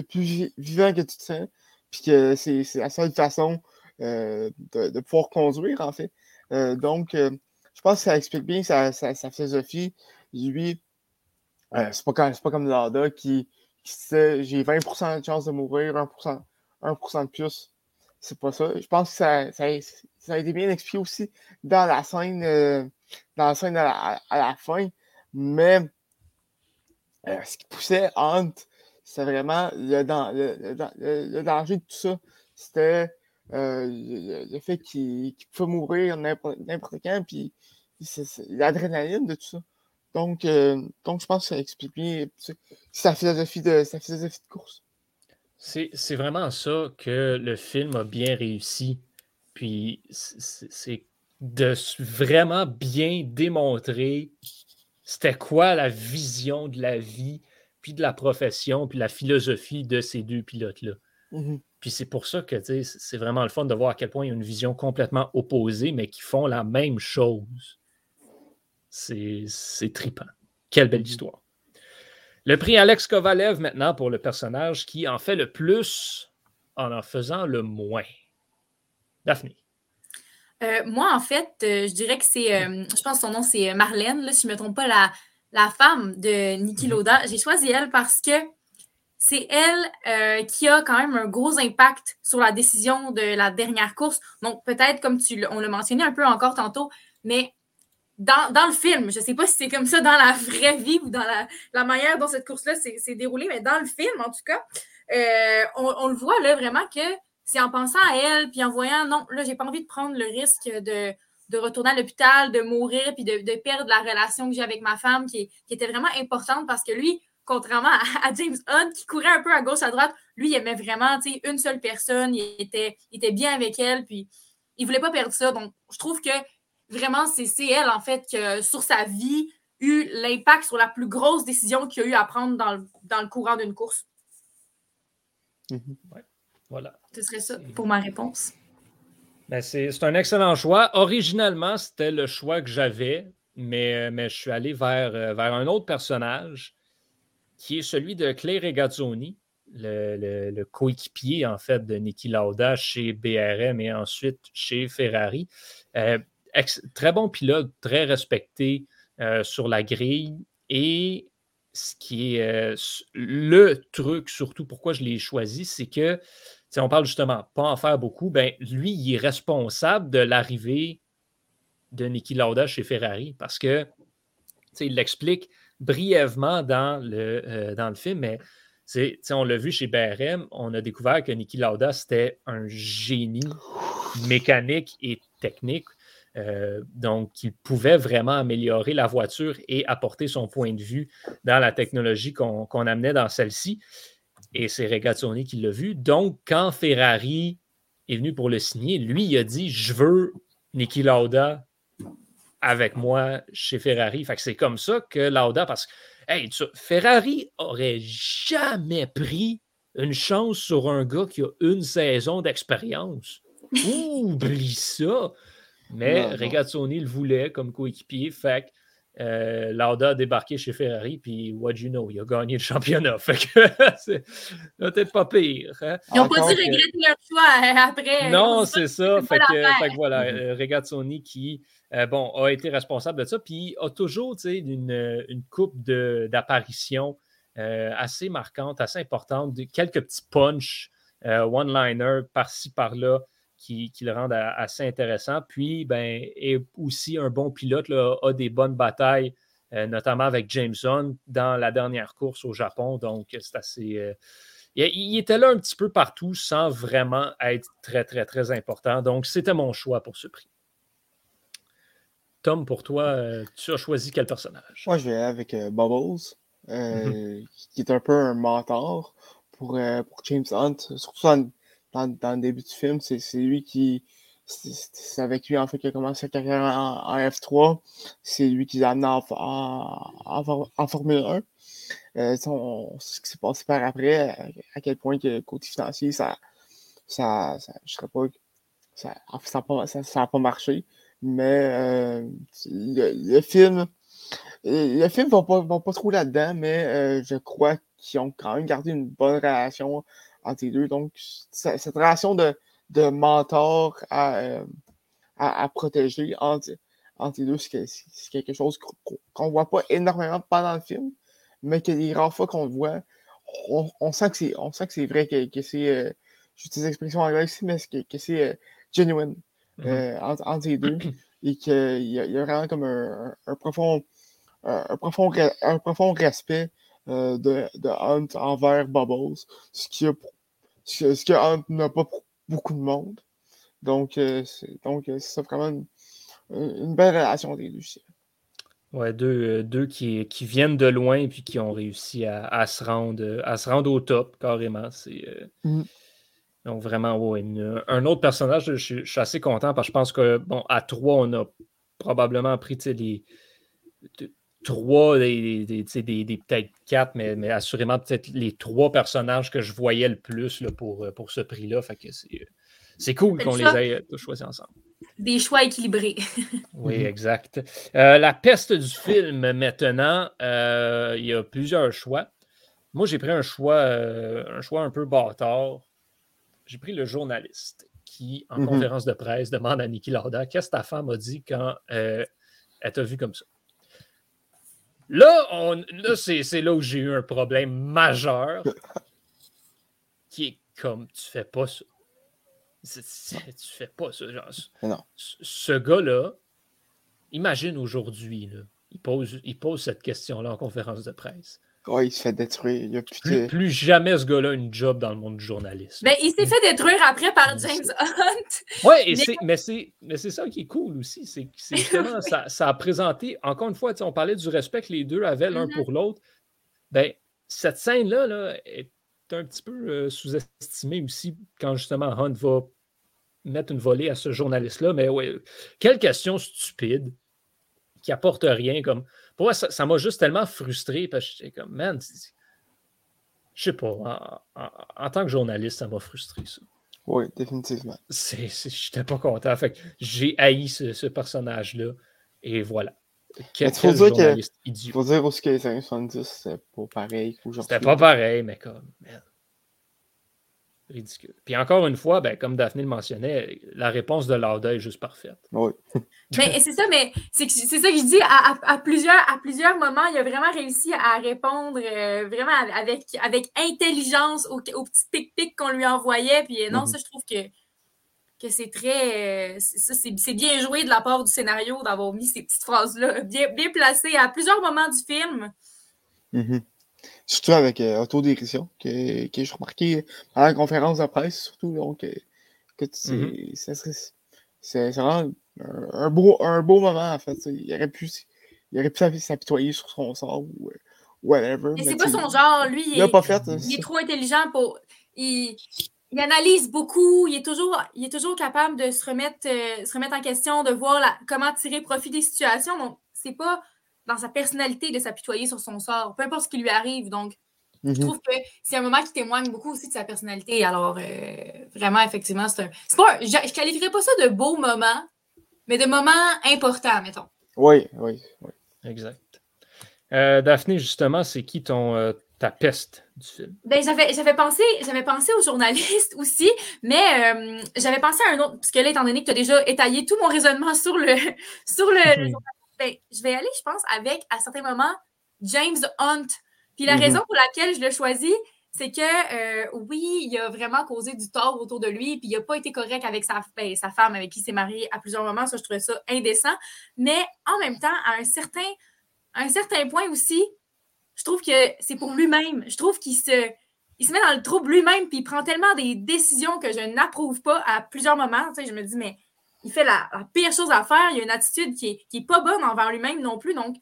plus, vivant que tu te sens, puis que c'est la seule façon euh, de, pouvoir conduire, en fait. Euh, donc, euh, je pense que ça explique bien sa, sa, philosophie. Lui, c'est pas, pas comme Lada qui, j'ai 20% de chance de mourir, 1%, 1 de plus. C'est pas ça. Je pense que ça, a été bien expliqué aussi dans la scène, scène à la, fin. Mais ce qui poussait Hunt, c'est vraiment le, danger de tout ça. C'était euh, le, fait qu'il pouvait mourir n'importe quand, puis l'adrénaline de tout ça. Donc, euh, donc, je pense que ça explique bien sa philosophie de, sa philosophie de course. C'est vraiment ça que le film a bien réussi. Puis, c'est de vraiment bien démontrer c'était quoi la vision de la vie, puis de la profession, puis la philosophie de ces deux pilotes-là. Mmh puis c'est pour ça que c'est vraiment le fun de voir à quel point il y a une vision complètement opposée, mais qui font la même chose. C'est tripant. Quelle belle histoire. Le prix Alex Kovalev maintenant pour le personnage qui en fait le plus en en faisant le moins. Daphné. Euh, moi, en fait, euh, je dirais que c'est, euh, je pense que son nom c'est Marlène, là, si je ne me trompe pas, la, la femme de Niki mmh Loda. J'ai choisi elle parce que c'est elle euh, qui a quand même un gros impact sur la décision de la dernière course. Donc, peut-être, comme tu on l'a mentionné un peu encore tantôt, mais dans, le film, je ne sais pas si c'est comme ça dans la vraie vie ou dans la, manière dont cette course-là s'est déroulée, mais dans le film, en tout cas, euh, on, le voit là vraiment que c'est en pensant à elle, puis en voyant, non, là, j'ai pas envie de prendre le risque de, retourner à l'hôpital, de mourir, puis de, perdre la relation que j'ai avec ma femme, qui, était vraiment importante parce que lui, contrairement à, James Hunt qui courait un peu à gauche, à droite, lui, il aimait vraiment une seule personne, il était, était bien avec elle, puis il voulait pas perdre ça. Donc, je trouve que vraiment, c'est elle, en fait, qui, sur sa vie, eu l'impact sur la plus grosse décision qu'il a eu à prendre dans le, courant d'une course. Mm-hmm. voilà. Ce serait ça pour ma réponse. Ben c'est un excellent choix. Originalement, c'était le choix que j'avais, mais, mais je suis allé vers, euh, vers un autre personnage qui est celui de Claire Regazzoni, le, coéquipier en fait de Niki Lauda chez BRM et ensuite chez Ferrari. Euh, très bon pilote, très respecté euh, sur la grille. Et ce qui est euh, le truc, surtout pourquoi je l'ai choisi, c'est que, si on parle justement pas en faire beaucoup, ben, lui, il est responsable de l'arrivée de Niki Lauda chez Ferrari parce que, il l'explique, brièvement dans le, euh, dans le film, mais on l'a vu chez BRM, on a découvert que Niki Lauda, c'était un génie mécanique et technique. Euh, donc, il pouvait vraiment améliorer la voiture et apporter son point de vue dans la technologie qu'on amenait dans celle-ci. Et c'est Regazzoni qui l'a vu. Donc, quand Ferrari est venu pour le signer, lui, il a dit Je veux Niki Lauda avec moi chez Ferrari. Fait que c'est comme ça que Lauda, parce que Ferrari aurait jamais pris une chance sur un gars qui a une saison d'expérience. Oublie ça! Mais Regazzoni le voulait comme coéquipier. Fait que euh, Lauda a débarqué chez Ferrari, puis what you know, il a gagné le championnat. Fait que c'est peut-être pas pire. Hein. Ils n'ont pas dû regretter leur choix euh, après. Non, c'est ça. Fait que, voilà, euh, Regazzoni qui bon, a été responsable de ça, puis a toujours une, une coupe d'apparitions assez marquante, assez importante, quelques petits punch, one-liner par-ci, par-là qui, le rendent assez intéressant. Puis, ben, est aussi un bon pilote, a des bonnes batailles, euh, notamment avec Jameson dans la dernière course au Japon. Donc, c'est assez. Euh, il, était là un petit peu partout sans vraiment être très, très, très important. Donc, c'était mon choix pour ce prix. Tom, pour toi, euh, tu as choisi quel personnage? Moi, je vais avec Bubbles, mm-hmm. qui est un peu un mentor pour, pour James Hunt, surtout dans, dans, le début du film. C'est lui qui. C'est avec lui en fait qu'il a commencé sa carrière en, F3. C'est lui qui l'a amené en, Formule 1. Euh, ce qui s'est passé par après, à, quel point que côté financier, ça, ça, je serais pas, ça n'a pas, ça, pas, marché. Mais euh, le, film le film ne va pas, va pas trop là-dedans, mais je crois qu'ils ont quand même gardé une bonne relation entre les deux. Donc, cette relation de, de mentor à, à, protéger entre, entre les deux, c'est quelque chose qu'on ne voit pas énormément pendant le film, mais que les rares fois qu'on le voit, on, sent que c'est vrai, que, c'est, euh, j'utilise l'expression anglaise ici, mais que, c'est euh, genuine mm-hmm. euh, entre, les deux, et qu'il y, y, a vraiment comme un, profond, un, profond, un profond respect de, de, Hunt envers Bubbles, ce qui a, ce, Hunt n'a pas beaucoup de monde? Donc, c'est, donc c'est vraiment une, belle relation des deux. Ouais, deux, deux qui, qui, viennent de loin et puis qui ont réussi à, à, se, rendre, à se rendre au top, carrément. C'est, mmh. Donc, vraiment, ouais, un autre personnage, je, suis assez content parce que je pense que, bon, à trois, on a probablement pris les trois, des, des, des peut-être quatre, mais, mais assurément peut-être les trois personnages que je voyais le plus là, pour, pour ce prix-là. Fait que c'est, c'est cool qu'on les ait choisis ensemble. Des choix équilibrés. oui, exact. Euh, la peste du film, maintenant, euh, il y a plusieurs choix. Moi, j'ai pris un choix, euh, un choix un peu bâtard. J'ai pris le journaliste qui, en mhm. conférence de presse, demande à Niki Lauda qu'est-ce que ta femme a dit quand elle t'a vu comme ça? Là, on, là c'est là où j'ai eu un problème majeur qui est comme tu fais pas ça tu fais pas ça. Genre, Ce gars-là, imagine aujourd'hui, il pose, il pose cette question-là en conférence de presse. Oh, il se fait détruire. Il a plus, jamais ce gars-là une job dans le monde du journalisme. Mais ben, il s'est fait détruire après par James Hunt. Oui, mais c'est ça qui est cool aussi. C'est justement, ça, ça, a présenté, encore une fois, on parlait du respect que les deux avaient l'un mm-hmm. pour l'autre. Ben, cette scène-là là, est un petit peu euh, sous-estimé aussi quand justement Hunt va mettre une volée à ce journaliste-là. Mais ouais, quelle question stupide qui apporte rien. Comme, pour moi, ça m'a juste tellement frustré parce que j'étais comme, man, je sais pas, en, tant que journaliste, ça m'a frustré ça. Oui, définitivement. Je n'étais pas content. Fait j'ai haï ce, personnage-là. Et voilà. Quel, faut dire journaliste que, idiot. faut dire aussi que les années 70, c'était pas pareil qu'aujourd'hui. C'était pas pareil, mais comme, ridicule. Puis encore une fois, ben, comme Daphné le mentionnait, la réponse de Lauda est juste parfaite. Oui. mais c'est ça, mais c'est ça que je dis, à, plusieurs, à plusieurs moments, il a vraiment réussi à répondre euh, vraiment avec, avec intelligence aux, petits pic-pics qu'on lui envoyait. Puis euh, non, mhm. ça, je trouve que, que c'est très. Euh, c'est bien joué de la part du scénario d'avoir mis ces petites phrases-là bien, bien placées à plusieurs moments du film. Mm Surtout avec euh, autodérision, que, que j'ai remarqué à la conférence de presse, surtout. Donc, que mm-hmm. c'est vraiment un, beau, un beau moment, en fait. Il aurait pu, il aurait pu s'apitoyer sur son sort ou euh, whatever. Mais, c'est pas son genre? Lui, il, est, pas fait, il est trop intelligent pour. Il, il, analyse beaucoup, il est toujours, il est toujours capable de se remettre, euh, se remettre en question, de voir la, comment tirer profit des situations. Donc, c'est pas dans sa personnalité de s'apitoyer sur son sort, peu importe ce qui lui arrive. Donc, je mhm. trouve que c'est un moment qui témoigne beaucoup aussi de sa personnalité. Alors, euh, vraiment, effectivement, c'est un. Pas je, ne qualifierais pas ça de beau moment, mais de moment important, mettons. Oui, oui, oui. Exact. Euh, Daphné, justement, c'est qui ton, euh, ta peste du film? Ben, j'avais, j'avais, pensé, j'avais pensé aux journalistes aussi, mais j'avais pensé à un autre, parce que là, étant donné que tu as déjà étayé tout mon raisonnement sur le, sur le, le ben, je vais aller, je pense, avec, à certains moments, James Hunt. Puis la mhm. raison pour laquelle je l'ai choisi, c'est que euh, oui, il a vraiment causé du tort autour de lui, puis il n'a pas été correct avec sa, ben, sa femme avec qui il s'est marié à plusieurs moments. Ça, je trouvais ça indécent. Mais en même temps, à un certain, un certain point aussi, je trouve que c'est pour lui-même. Je trouve qu'il se, il se met dans le trouble lui-même, puis il prend tellement des décisions que je n'approuve pas à plusieurs moments. Tu sais, je me dis, mais il fait la, pire chose à faire. Il a une attitude qui est, qui pas bonne envers lui-même non plus. Donc,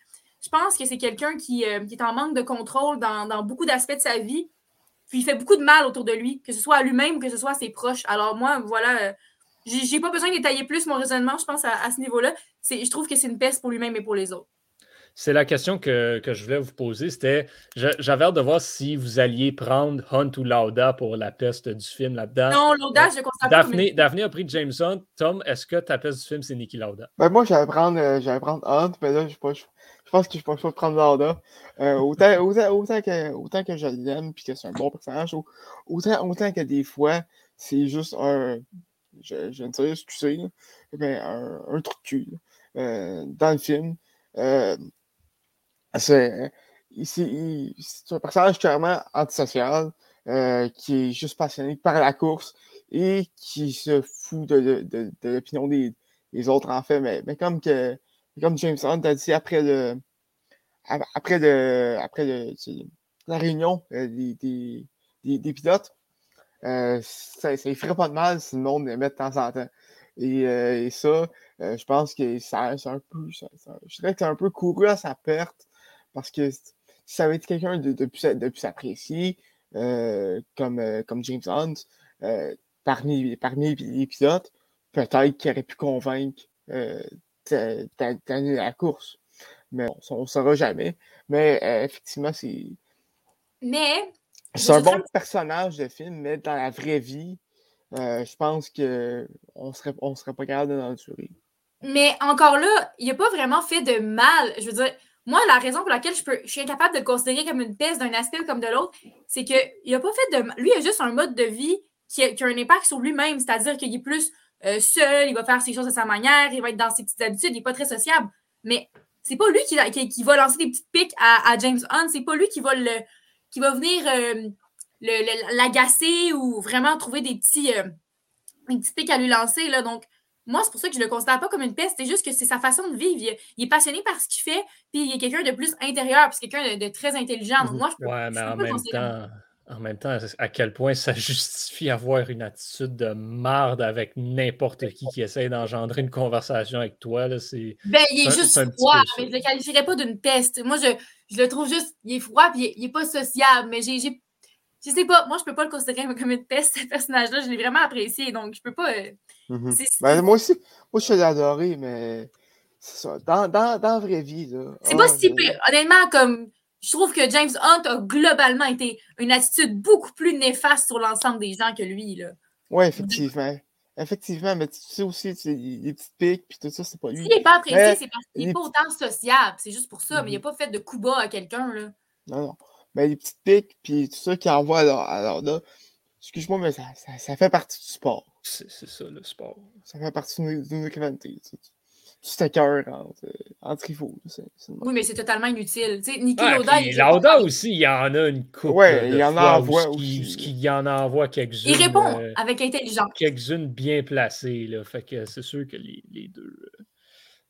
je pense que c'est quelqu'un qui, euh, est en manque de contrôle dans, beaucoup d'aspects de sa vie. Puis il fait beaucoup de mal autour de lui, que ce soit à lui-même ou que ce soit à ses proches. Alors, moi, voilà, euh, j'ai pas besoin de détailler plus mon raisonnement, je pense, à, ce niveau-là. Je trouve que c'est une peste pour lui-même et pour les autres. C'est la question que, je voulais vous poser. C'était, j'avais hâte de voir si vous alliez prendre Hunt ou Lauda pour la peste du film là-dedans. Non, Lauda, je constate Daphné, Daphné a pris James Hunt. Tom, est-ce que ta peste du film, c'est Nicky Lauda? Ben, moi, j'allais prendre, euh, prendre Hunt, mais là, je, je pense que je peux pas prendre Lauda. Euh, autant, autant, que, autant que je l'aime et que c'est un bon personnage, autant, autant que des fois, c'est juste un. Je, je ne sais excusez, mais un, un truc de cul euh, dans le film. Euh, c'est un personnage clairement antisocial, euh, qui est juste passionné par la course et qui se fout de, de, de, l'opinion des, des, autres, en fait. Mais, mais comme, que, comme James Hunt a dit après le, après le, après la réunion euh, des, des, des, pilotes, euh, ça ne ferait pas de mal si le monde l'aimait de temps en temps. Et, euh, ça, je pense que c'est un peu, je dirais que c'est un peu couru à sa perte parce que si ça avait été quelqu'un de, de, plus, de plus apprécié, euh, comme, euh, comme James Hunt, euh, parmi, parmi les pilotes, peut-être qu'il aurait pu convaincre d'annuler la course. Mais on ne saura jamais. Mais effectivement, c'est. Mais. C'est un bon personnage de film, mais dans la vraie vie, je pense qu'on ne serait, on serait pas capable de l'endurer. Mais encore là, il n'a pas vraiment fait de mal. Je veux dire, moi, la raison pour laquelle je, peux, suis incapable de le considérer comme une peste d'un aspect ou comme de l'autre, c'est qu'il n'a pas fait de. Lui, il a juste un mode de vie qui a, un impact sur lui-même, c'est-à-dire qu'il est plus euh, seul, il va faire ses choses à sa manière, il va être dans ses petites habitudes, il n'est pas très sociable. Mais c'est pas lui qui, qui, va lancer des petites piques à, James Hunt, c'est pas lui qui va le qui va venir euh, l'agacer ou vraiment trouver des petits, euh, des petits pics à lui lancer. Là. Donc, moi, c'est pour ça que je le considère pas comme une peste. C'est juste que c'est sa façon de vivre. Il, est passionné par ce qu'il fait, puis il est quelqu'un de plus intérieur, puis c'est quelqu'un de, très intelligent. Donc, moi, je peux, ouais, mais en même temps. En même temps, à quel point ça justifie avoir une attitude de marde avec n'importe qui qui essaie d'engendrer une conversation avec toi. Là, c'est, ben, il est, juste froid, mais je ne le qualifierais pas d'une peste. Moi, je, je, le trouve juste, il est froid, puis il n'est pas sociable, mais j'ai, je sais pas, moi, je peux pas le considérer comme une peste, ce personnage-là. Je l'ai vraiment apprécié, donc je peux pas. Euh, mhm. ben, moi aussi, moi, je l'ai adoré, mais c'est ça. Dans, dans, dans, la vraie vie. C'est pas si pire. Honnêtement, comme. Je trouve que James Hunt a globalement été une attitude beaucoup plus néfaste sur l'ensemble des gens que lui, là. Oui, effectivement. Effectivement, mais tu sais aussi, tu les petites piques, puis tout ça, c'est pas lui. S'il n'est pas apprécié, c'est parce qu'il n'est pas autant sociable. C'est juste pour ça, mais il n'a mhm. pas fait de coup bas à quelqu'un, là. Non, non ben, les petites piques, puis tout ça qui envoie alors, là. Excuse-moi, mais ça, ça, fait partie du sport. C'est ça, le sport. Ça fait partie d'une rivalité. Tu t'écœures entre, entre rivaux. oui, mais c'est totalement inutile. Tu sais, Niki Lauda. aussi, il y en a une coupe. Oui, il y en envoie aussi. Il y en envoie quelques-unes. Il répond euh, avec intelligence. Quelques-unes bien placées. Là. Fait que c'est sûr que les, les, deux. Euh,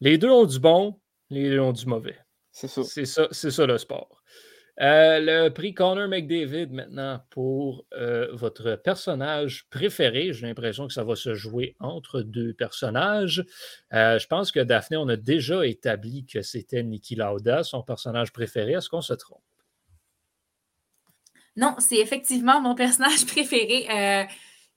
les deux ont du bon, les deux ont du mauvais. C'est ça. C'est ça, ça le sport. Euh, le prix Connor McDavid maintenant pour euh, votre personnage préféré. J'ai l'impression que ça va se jouer entre deux personnages. Euh, je pense que Daphné, on a déjà établi que c'était Niki Lauda, son personnage préféré. Est-ce qu'on se trompe? Non, c'est effectivement mon personnage préféré.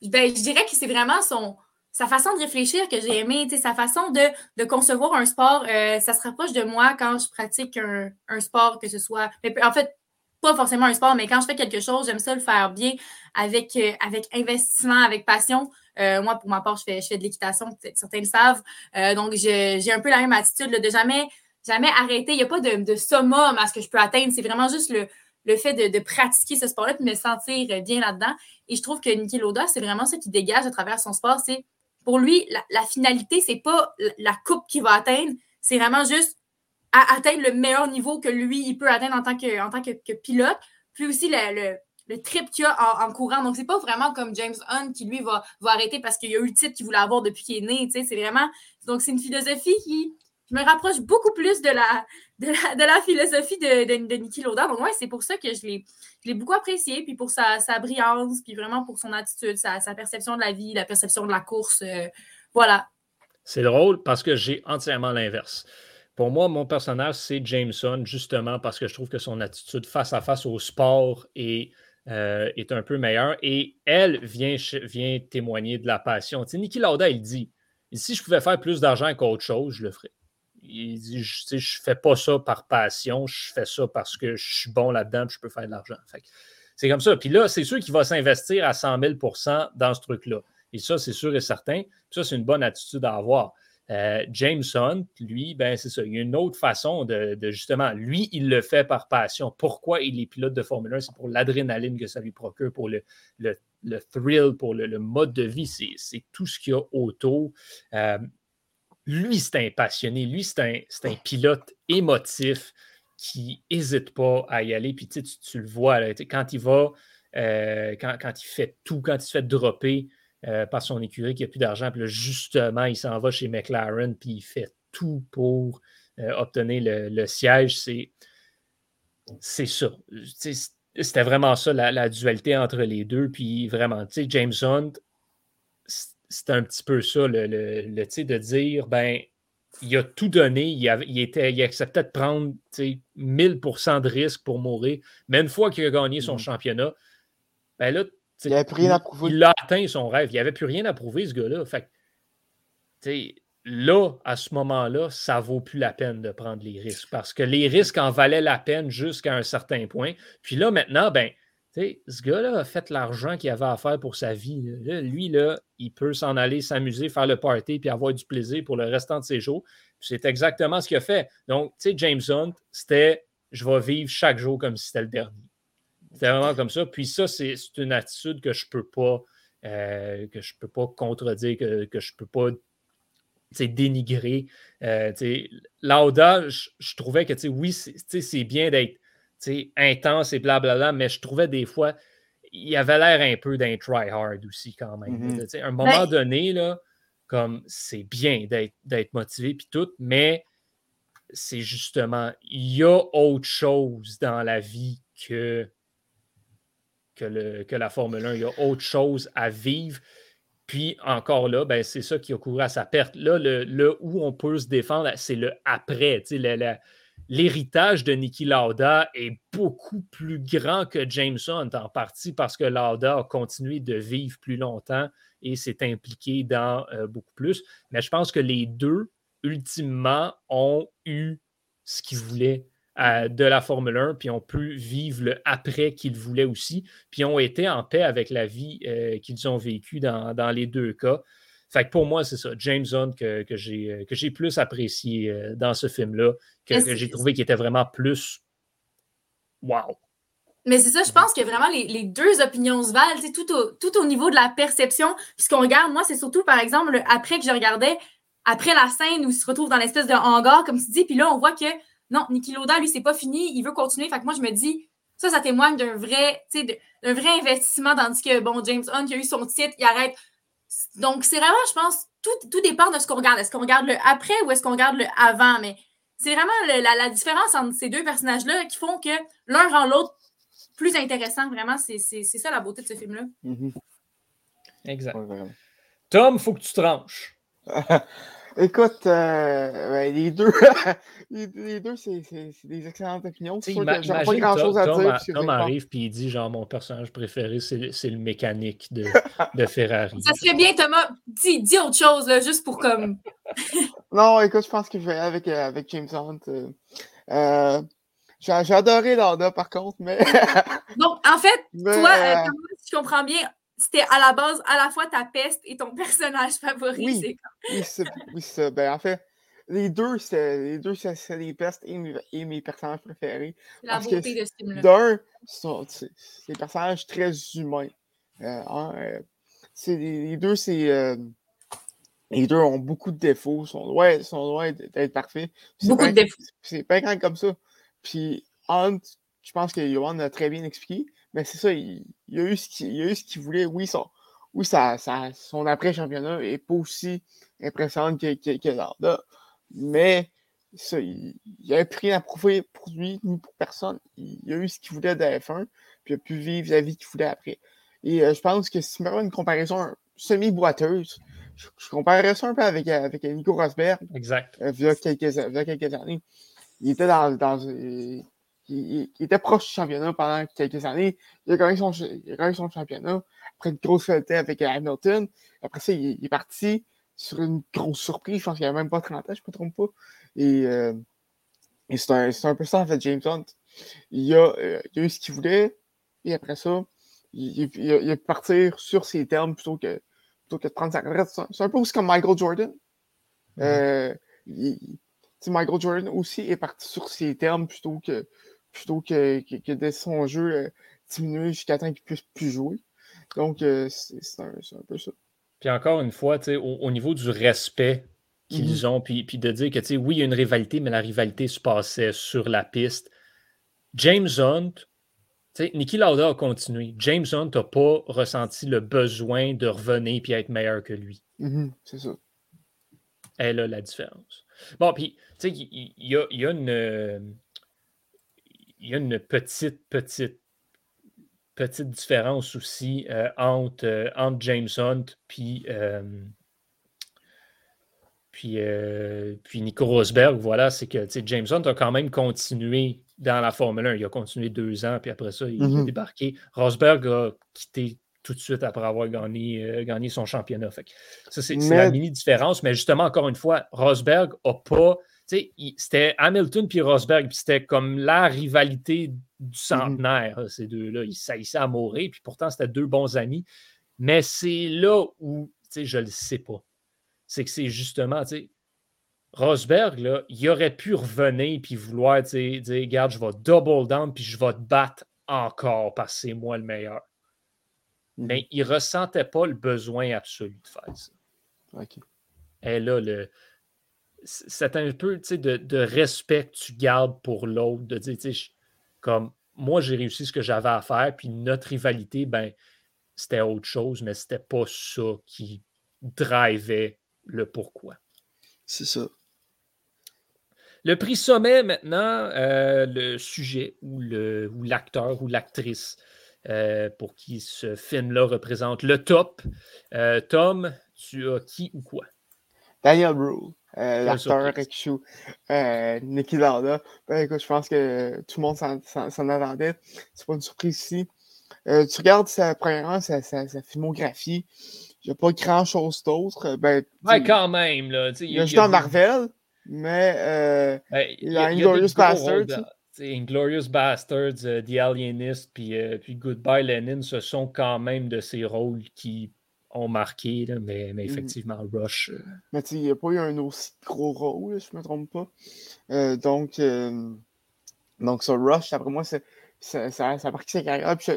Ben, je dirais que c'est vraiment son, sa façon de réfléchir que j'ai aimé, sa façon de, de, concevoir un sport, euh, ça se rapproche de moi quand je pratique un, un, sport, que ce soit. En fait, pas forcément un sport, mais quand je fais quelque chose, j'aime ça le faire bien, avec, euh, avec investissement, avec passion. Euh, moi, pour ma part, je fais, je fais de l'équitation, certains le savent. donc, j'ai un peu la même attitude de jamais, jamais arrêter. Il n'y a pas de, de summum à ce que je peux atteindre. C'est vraiment juste le, le fait de, de pratiquer ce sport-là et de me sentir bien là-dedans. Et je trouve que Niki Loda, c'est vraiment ça qui dégage à travers son sport, c'est pour lui, la, finalité, c'est pas la coupe qu'il va atteindre, c'est vraiment juste atteindre le meilleur niveau que lui, il peut atteindre en tant que, pilote, puis aussi le, trip qu'il a en, courant. Donc, c'est pas vraiment comme James Hunt qui, lui, va, va arrêter parce qu'il a eu le titre qu'il voulait avoir depuis qu'il est né. C'est vraiment. Donc, c'est une philosophie qui, je me rapproche beaucoup plus de la, philosophie de, de, Lauda. Donc, ouais, c'est pour ça que je l'ai beaucoup apprécié, puis pour sa, brillance, puis vraiment pour son attitude, sa, perception de la vie, la perception de la course. Euh, voilà. C'est drôle parce que j'ai entièrement l'inverse. Pour moi, mon personnage, c'est Jameson, justement parce que je trouve que son attitude face à face au sport est, euh, un peu meilleure. Et elle vient, témoigner de la passion. Tu sais, Lauda, il dit si je pouvais faire plus d'argent qu'autre chose, je le ferais Il dit Je ne fais pas ça par passion, je fais ça parce que je suis bon là-dedans je peux faire de l'argent. C'est comme ça. Puis là, c'est sûr qu'il va s'investir à 100 000% dans ce truc-là. Et ça, c'est sûr et certain. ça, c'est une bonne attitude à avoir. Euh, James Hunt, lui, ben c'est ça. Il y a une autre façon de, justement, lui, il le fait par passion. Pourquoi il est pilote de Formule 1? C'est pour l'adrénaline que ça lui procure, pour le, le, thrill, pour le, mode de vie. C'est tout ce qu'il y a autour. Euh, lui, c'est un passionné. Lui, c'est un, un, pilote émotif qui n'hésite pas à y aller. Puis tu, tu le vois, quand il va, euh, quand, quand, il fait tout, quand il se fait dropper, euh, par son écurie qui n'a plus d'argent. Puis là, justement, il s'en va chez McLaren, puis il fait tout pour euh, obtenir le, siège. C'est, c'est ça. C'était vraiment ça, la, dualité entre les deux. Puis vraiment, tu sais, James Hunt, c'était un petit peu ça, le, le, de dire, ben, il a tout donné, il, était, il acceptait de prendre 1000% de risque pour mourir. Mais une fois qu'il a gagné son mm. championnat, ben là, il prouver. Il a atteint son rêve. Il n'avait plus rien à prouver, ce gars-là. Fait là, à ce moment-là, ça ne vaut plus la peine de prendre les risques parce que les risques en valaient la peine jusqu'à un certain point. Puis là, maintenant, ben, ce gars-là a fait l'argent qu'il avait à faire pour sa vie. lui, là, il peut s'en aller s'amuser, faire le party puis avoir du plaisir pour le restant de ses jours. C'est exactement ce qu'il a fait. Donc, tu sais, James Hunt, c'était je vais vivre chaque jour comme si c'était le dernier. C'était vraiment comme ça. Puis ça, c'est une attitude que je peux pas, euh, que je peux pas contredire, que, je peux pas dénigrer. Euh, Lauda, je, je, trouvais que oui, c'est bien d'être intense et blablabla, mais je trouvais des fois, il avait l'air un peu d'un try-hard aussi quand même. Mm-hmm. À un moment donné, là, comme c'est bien d'être motivé puis tout, mais c'est justement, il y a autre chose dans la vie que que, la Formule 1. Il y a autre chose à vivre. Puis encore là, ben, c'est ça qui a couru à sa perte. Là, le, où on peut se défendre, c'est le après. L'héritage de Niki Lauda est beaucoup plus grand que James Hunt, en partie parce que Lauda a continué de vivre plus longtemps et s'est impliqué dans euh, beaucoup plus. Mais je pense que les deux, ultimement, ont eu ce qu'ils voulaient de la Formule 1, puis ont pu vivre le après qu'ils voulaient aussi, puis ont été en paix avec la vie euh, qu'ils ont vécue dans, les deux cas. Fait pour moi, c'est ça, James Hunt que, que j'ai plus apprécié euh, dans ce film-là, que, j'ai trouvé qu'il était vraiment plus wow. Mais c'est ça, je pense que vraiment les, deux opinions se valent, tout au, tout au niveau de la perception. Puis ce qu'on regarde, moi, c'est surtout, par exemple, le après que je regardais, après la scène où il se retrouve dans l'espèce de hangar, comme tu dis, puis là, on voit que non, Niki Loda, lui, c'est pas fini, il veut continuer. Fait que moi, je me dis, ça, ça témoigne d'un vrai, d'un vrai investissement, tandis que, bon, James Hunt, qui a eu son titre, il arrête. Donc, c'est vraiment, je pense, tout, tout dépend de ce qu'on regarde. Est-ce qu'on regarde le après ou est-ce qu'on regarde le avant? Mais c'est vraiment la, différence entre ces deux personnages-là qui font que l'un rend l'autre plus intéressant. Vraiment, c'est ça la beauté de ce film-là. Mm-hmm. Exact. Tom, il faut que tu tranches. Écoute, euh, ben, les deux, les, deux c'est des excellentes opinions. J'ai pas grand chose à dire. Tom arrive et il dit genre mon personnage préféré, c'est le mécanique de, de, Ferrari. Ça serait bien, Thomas. Dis, dis autre chose, là, juste pour comme. Non, écoute, je pense que je vais avec, euh, avec James Hunt. Euh, j'ai adoré Landa, par contre, mais. Donc, en fait, toi, Thomas, si je comprends bien, c'était à la base à la fois ta peste et ton personnage favori. Oui, oui c'est ça. Ben, en fait, les deux, c'est les deux, c'est les pestes et mes, personnages préférés. La beauté de ce film-là. D'un, c'est des personnages très humains. Euh, euh, les, deux, c'est. Les deux ont beaucoup de défauts, sont loin, sont loin d'être parfaits. Beaucoup de défauts. C'est pas grand comme ça. Puis Hunt, je pense que Johan a très bien expliqué. Mais c'est ça, il, a eu ce qu'il voulait. Oui, son, oui ça, son après-championnat n'est pas aussi impressionnant que, que, que Mais ça, il, il a pris à prouver pour lui ni pour personne. Il, a eu ce qu'il voulait de F1, puis il a pu vivre la vie qu'il voulait après. Et euh, je pense que si me une comparaison semi-boiteuse, je, comparerais ça un peu avec, avec Nico Rosberg. Exact. Euh, il, y a quelques, quelques, années. Il était dans, dans, il, était proche du championnat pendant quelques années. Il a gagné son, son championnat après une grosse fête avec Hamilton. Après ça, il, est parti sur une grosse surprise. Je pense qu'il n'y a même pas 30 ans, je ne me trompe pas. Et, euh, c'est un, un, peu ça, en fait, James Hunt. Il a, il a eu ce qu'il voulait, et après ça, il, il, a, pu partir sur ses termes plutôt que, plutôt que de prendre sa retraite. C'est un peu aussi comme Michael Jordan. Mm-hmm. Michael Jordan aussi est parti sur ses termes plutôt que, plutôt que, que, de son jeu diminuer jusqu'à temps qu'il puisse plus jouer. Donc, euh, c'est un, peu ça. Puis encore une fois, au, au niveau du respect qu'ils mm-hmm. ont, puis, puis, de dire que oui, il y a une rivalité, mais la rivalité se passait sur la piste. James Hunt, Nicky Lauda a continué. James Hunt n'a pas ressenti le besoin de revenir et être meilleur que lui. Mm-hmm, c'est ça. Elle a la différence. Bon, puis, tu sais, il y, a, y, a une. Il y a une petite, petite petite différence aussi euh, entre, euh, entre, James Hunt puis, euh, puis, puis Nico Rosberg. Voilà, c'est que James Hunt a quand même continué dans la Formule 1. Il a continué deux ans, puis après ça, il a mm-hmm. débarqué. Rosberg a quitté tout de suite après avoir gagné, gagné son championnat. ça, c'est la mini-différence. Mais justement, encore une fois, Rosberg n'a pas c'était Hamilton puis Rosberg, puis c'était comme la rivalité du mhm. centenaire, ces deux-là. Ils saillissaient à mourir, puis pourtant, c'était deux bons amis. Mais c'est là où, je ne le sais pas. C'est que c'est justement, Rosberg, là, il aurait pu revenir puis vouloir dire, regarde, je vais double down puis je vais te battre encore parce que c'est moi le meilleur. Mhm. Mais il ne ressentait pas le besoin absolu de faire ça. Et là, le, c'est un peu de, de, respect que tu gardes pour l'autre, de dire, comme moi, j'ai réussi ce que j'avais à faire, puis notre rivalité, ben, c'était autre chose, mais c'était pas ça qui drivait le pourquoi. C'est ça. Le prix sommet maintenant, euh, le sujet ou l'acteur ou l'actrice euh, pour qui ce film-là représente le top. Euh, Tom, tu as qui ou quoi? Daniel Brühl. Euh, l'acteur qui euh, Nicky Lauda. Ben, écoute, je pense que tout le monde s'en attendait. C'est pas une surprise ici. Tu regardes sa première sa, sa, sa filmographie, il n'y a pas grand chose d'autre. Ben, ouais, quand même. Là, il y a juste un Marvel, mais euh, ben, il y a Inglorious Bastards. Inglorious Bastards, The Alienist, puis, puis Goodbye Lenin, ce sont quand même de ces rôles qui ont marqué, mais, mais, mm. effectivement, Rush. Euh, mais tu il n'y a pas eu un aussi gros rôle, si je ne me trompe pas. Euh, donc, euh, donc, ça, Rush, après moi, ça, ça, a marqué sa carrière. je,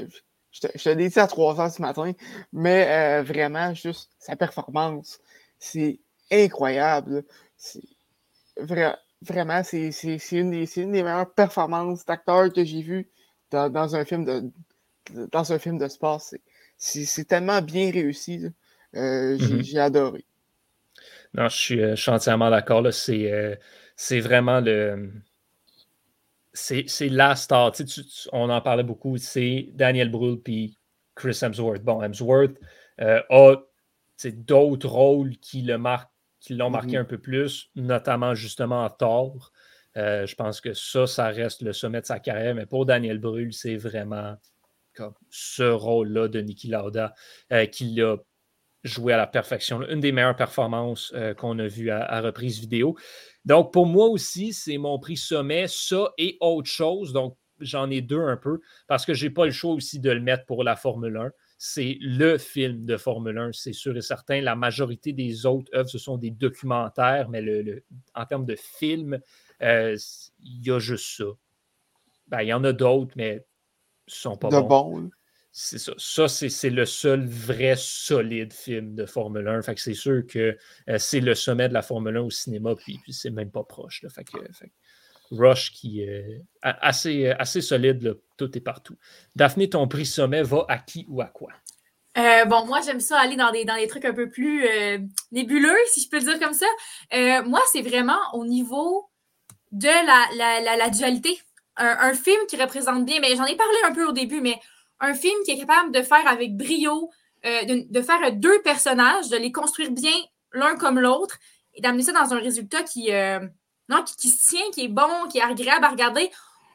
je, te l'ai dit à 3 heures ce matin, mais vraiment, juste sa performance, c'est incroyable. Vraiment, c'est une, une, des meilleures performances d'acteur que j'ai vues dans, dans, un film de, dans un film de sport c'est tellement bien réussi. Euh, mm-hmm. J'ai adoré. Non, je suis, euh, entièrement d'accord. Euh, c'est vraiment le. C'est la star. on en parlait beaucoup. C'est Daniel Brühl puis Chris Hemsworth. Bon, Hemsworth a d'autres rôles qui le marquent qui l'ont marqué mm-hmm. un peu plus, notamment justement en Thor. je pense que ça, ça reste le sommet de sa carrière, mais pour Daniel Brühl, c'est vraiment comme ce rôle-là de Niki Lauda euh, qu'il a joué à la perfection. Une des meilleures performances euh, qu'on a vues à, reprise vidéo. Donc, pour moi aussi, c'est mon prix sommet, ça et autre chose. Donc, j'en ai deux un peu parce que je n'ai pas le choix aussi de le mettre pour la Formule 1. C'est le film de Formule 1, c'est sûr et certain. La majorité des autres œuvres, ce sont des documentaires, mais le, en termes de film, euh, il y a juste ça. Ben, il y en a d'autres, mais sont pas bons. C'est ça. Ça, c'est le seul vrai solide film de Formule 1. Fait que c'est sûr que euh, c'est le sommet de la Formule 1 au cinéma, puis, puis c'est même pas proche. Fait, que, Rush qui est assez, assez solide, tout est partout. Daphné, ton prix sommet va à qui ou à quoi? Euh, bon, moi, j'aime ça aller dans des, dans trucs un peu plus euh, nébuleux, si je peux le dire comme ça. moi, c'est vraiment au niveau de la, la, la dualité un, film qui représente bien, mais j'en ai parlé un peu au début, mais un film qui est capable de faire avec brio, euh, de, faire deux personnages, de les construire bien l'un comme l'autre et d'amener ça dans un résultat qui, euh, non, qui, se tient, qui est bon, qui est agréable à regarder.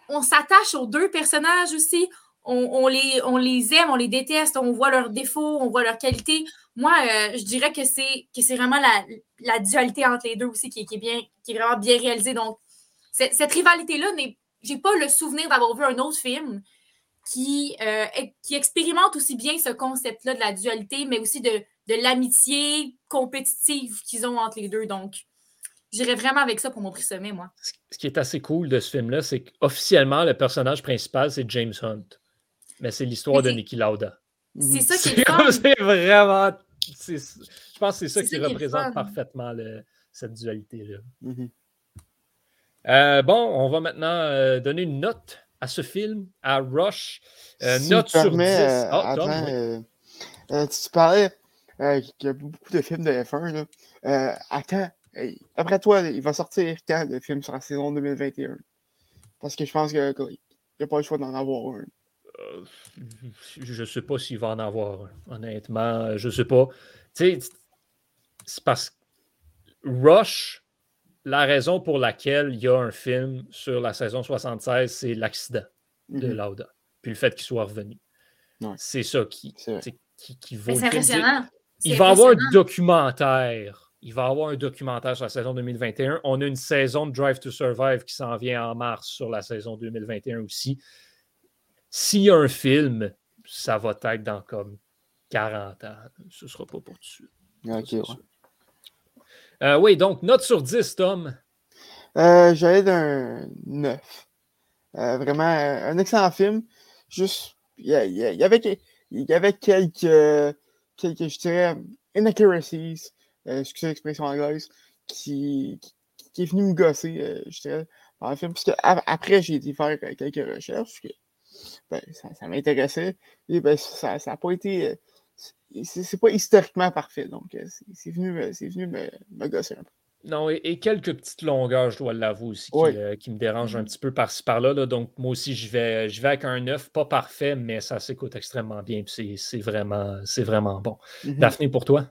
On s'attache aux deux personnages aussi. on, les, aime, on les déteste, on voit leurs défauts, on voit leurs qualités. Moi, euh, je dirais que c'est, que c'est vraiment la, dualité entre les deux aussi qui, est, bien, qui vraiment bien réalisée. Donc, cette, rivalité-là, j'ai pas le souvenir d'avoir vu un autre film qui, euh, qui expérimente aussi bien ce concept-là de la dualité, mais aussi de, de l'amitié compétitive qu'ils ont entre les deux. Donc, j'irais vraiment avec ça pour mon prix sommet, moi. Ce qui est assez cool de ce film-là, c'est qu'officiellement, le personnage principal, c'est James Hunt mais c'est l'histoire de Niki Lauda. C'est ça qui est C'est vraiment. Je pense que c'est ça qui, représente parfaitement cette dualité-là. Mhm. Euh, bon, on va maintenant euh, donner une note à ce film, à Rush. Euh, note sur 10. Ah, tu parlais qu'il y a beaucoup de films de F1. Là. attends, après toi, il va sortir quand le film sur la saison 2021? Parce que je pense qu'il n'y a pas le choix d'en avoir un. Euh, je ne sais pas s'il va en avoir honnêtement. Je ne sais pas. Tu sais, c'est parce que Rush, la raison pour laquelle il y a un film sur la saison 76, c'est l'accident de mhm. Lauda. Puis le fait qu'il soit revenu. C'est ça qui, qui, qui vaut le impressionnant. Il va y avoir un documentaire. Il va y avoir un documentaire sur la saison 2021. On a une saison de Drive to Survive qui s'en vient en mars sur la saison 2021 aussi. S'il y a un film, ça va être dans comme 40 ans. Ce ne sera pas pour tout de suite. Euh, oui, donc note sur 10, Tom. Euh, J'allais d'un 9. Euh, vraiment, un excellent film. Juste, il y, avait, il y avait quelques, quelques, je dirais, inaccuracies, excusez l'expression anglaise, qui, qui, est venu me gosser, je dirais, dans le film. Parce que après, j'ai été faire quelques recherches ben, ça, m'intéressait. Et ben, ça n'a pas été. Euh, c'est pas historiquement parfait. Donc, euh, c'est venu, venu me, me, gosser un peu. Non, et, quelques petites longueurs, je dois l'avouer aussi, qui, euh, me dérangent un mm-hmm. petit peu par-ci par-là. Donc, moi aussi, je vais, je vais avec un 9, pas parfait, mais ça s'écoute extrêmement bien. C'est vraiment, vraiment bon. Mm-hmm. Daphné, pour toi?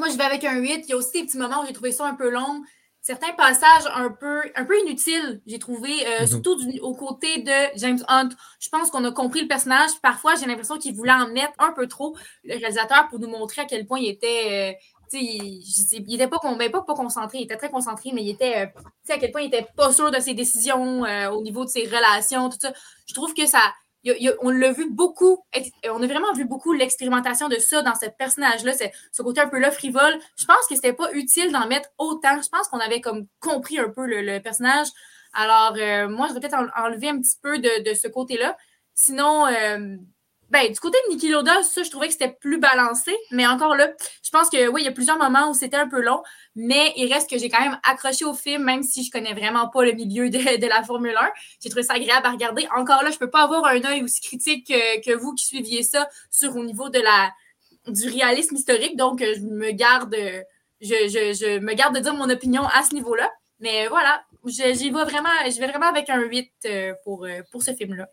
Moi, je vais avec un 8. Il y a aussi des petits moments où j'ai trouvé ça un peu long certains passages un peu, un peu inutiles, j'ai trouvé, euh, mhm. surtout aux côtés de James Hunt. Je pense qu'on a compris le personnage. Parfois, j'ai l'impression qu'il voulait en mettre un peu trop, le réalisateur, pour nous montrer à quel point il était. Euh, il, il était pas, ben, pas, pas, concentré, il était très concentré, mais il était, euh, à quel point il était pas sûr de ses décisions au niveau de ses relations, tout ça. Je trouve que ça, on l'a vu beaucoup, on a vraiment vu beaucoup l'expérimentation de ça dans ce personnage-là, ce côté un peu là frivole. Je pense que c'était pas utile d'en mettre autant. Je pense qu'on avait comme compris un peu le, personnage. Alors, euh, moi, je vais peut-être enlever un petit peu de, ce côté-là. Sinon, euh, ben, du côté de Niki Loda, ça, je trouvais que c'était plus balancé. Mais encore là, je pense que oui, il y a plusieurs moments où c'était un peu long, mais il reste que j'ai quand même accroché au film, même si je connais vraiment pas le milieu de, la Formule 1. J'ai trouvé ça agréable à regarder. Encore là, je peux pas avoir un œil aussi critique que, vous qui suiviez ça sur au niveau de la du réalisme historique. Donc, je me garde, je, je, me garde de dire mon opinion à ce niveau-là. Mais voilà, j'y vais vraiment, je vais vraiment avec un 8 euh, pour, euh, pour ce film-là.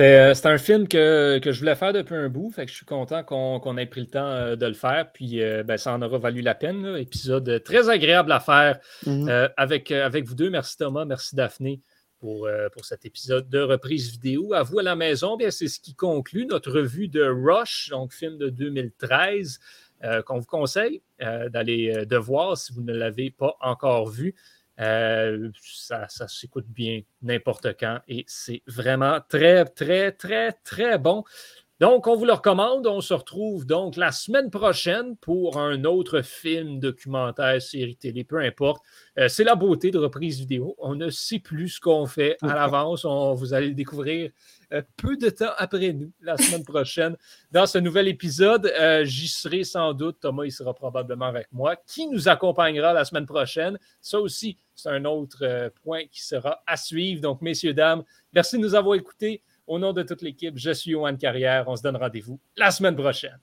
Euh, c'était un film que, je voulais faire depuis un bout, fait que je suis content qu'on ait pris le temps euh, de le faire, puis euh, ben, ça en aura valu la peine. Épisode très agréable à faire mm-hmm. avec, avec vous deux. Merci Thomas, merci Daphné pour, pour cet épisode de reprise vidéo. À vous à la maison, bien c'est ce qui conclut notre revue de Rush, donc film de 2013, qu'on vous conseille d'aller de voir si vous ne l'avez pas encore vu. Euh, ça, s'écoute bien n'importe quand et c'est vraiment très, très, très, très bon. Donc, on vous le recommande. On se retrouve donc la semaine prochaine pour un autre film, documentaire, série télé, peu importe. Euh, c'est la beauté de reprise vidéo. On ne sait plus ce qu'on fait à l'avance. vous allez le découvrir euh, peu de temps après nous, la semaine prochaine, dans ce nouvel épisode. Euh, j'y serai sans doute. Thomas, il sera probablement avec moi. Qui nous accompagnera la semaine prochaine? Ça aussi, c'est un autre point qui sera à suivre. Donc, messieurs, dames, merci de nous avoir écoutés. Au nom de toute l'équipe, je suis Johan Carrière. On se donne rendez-vous la semaine prochaine.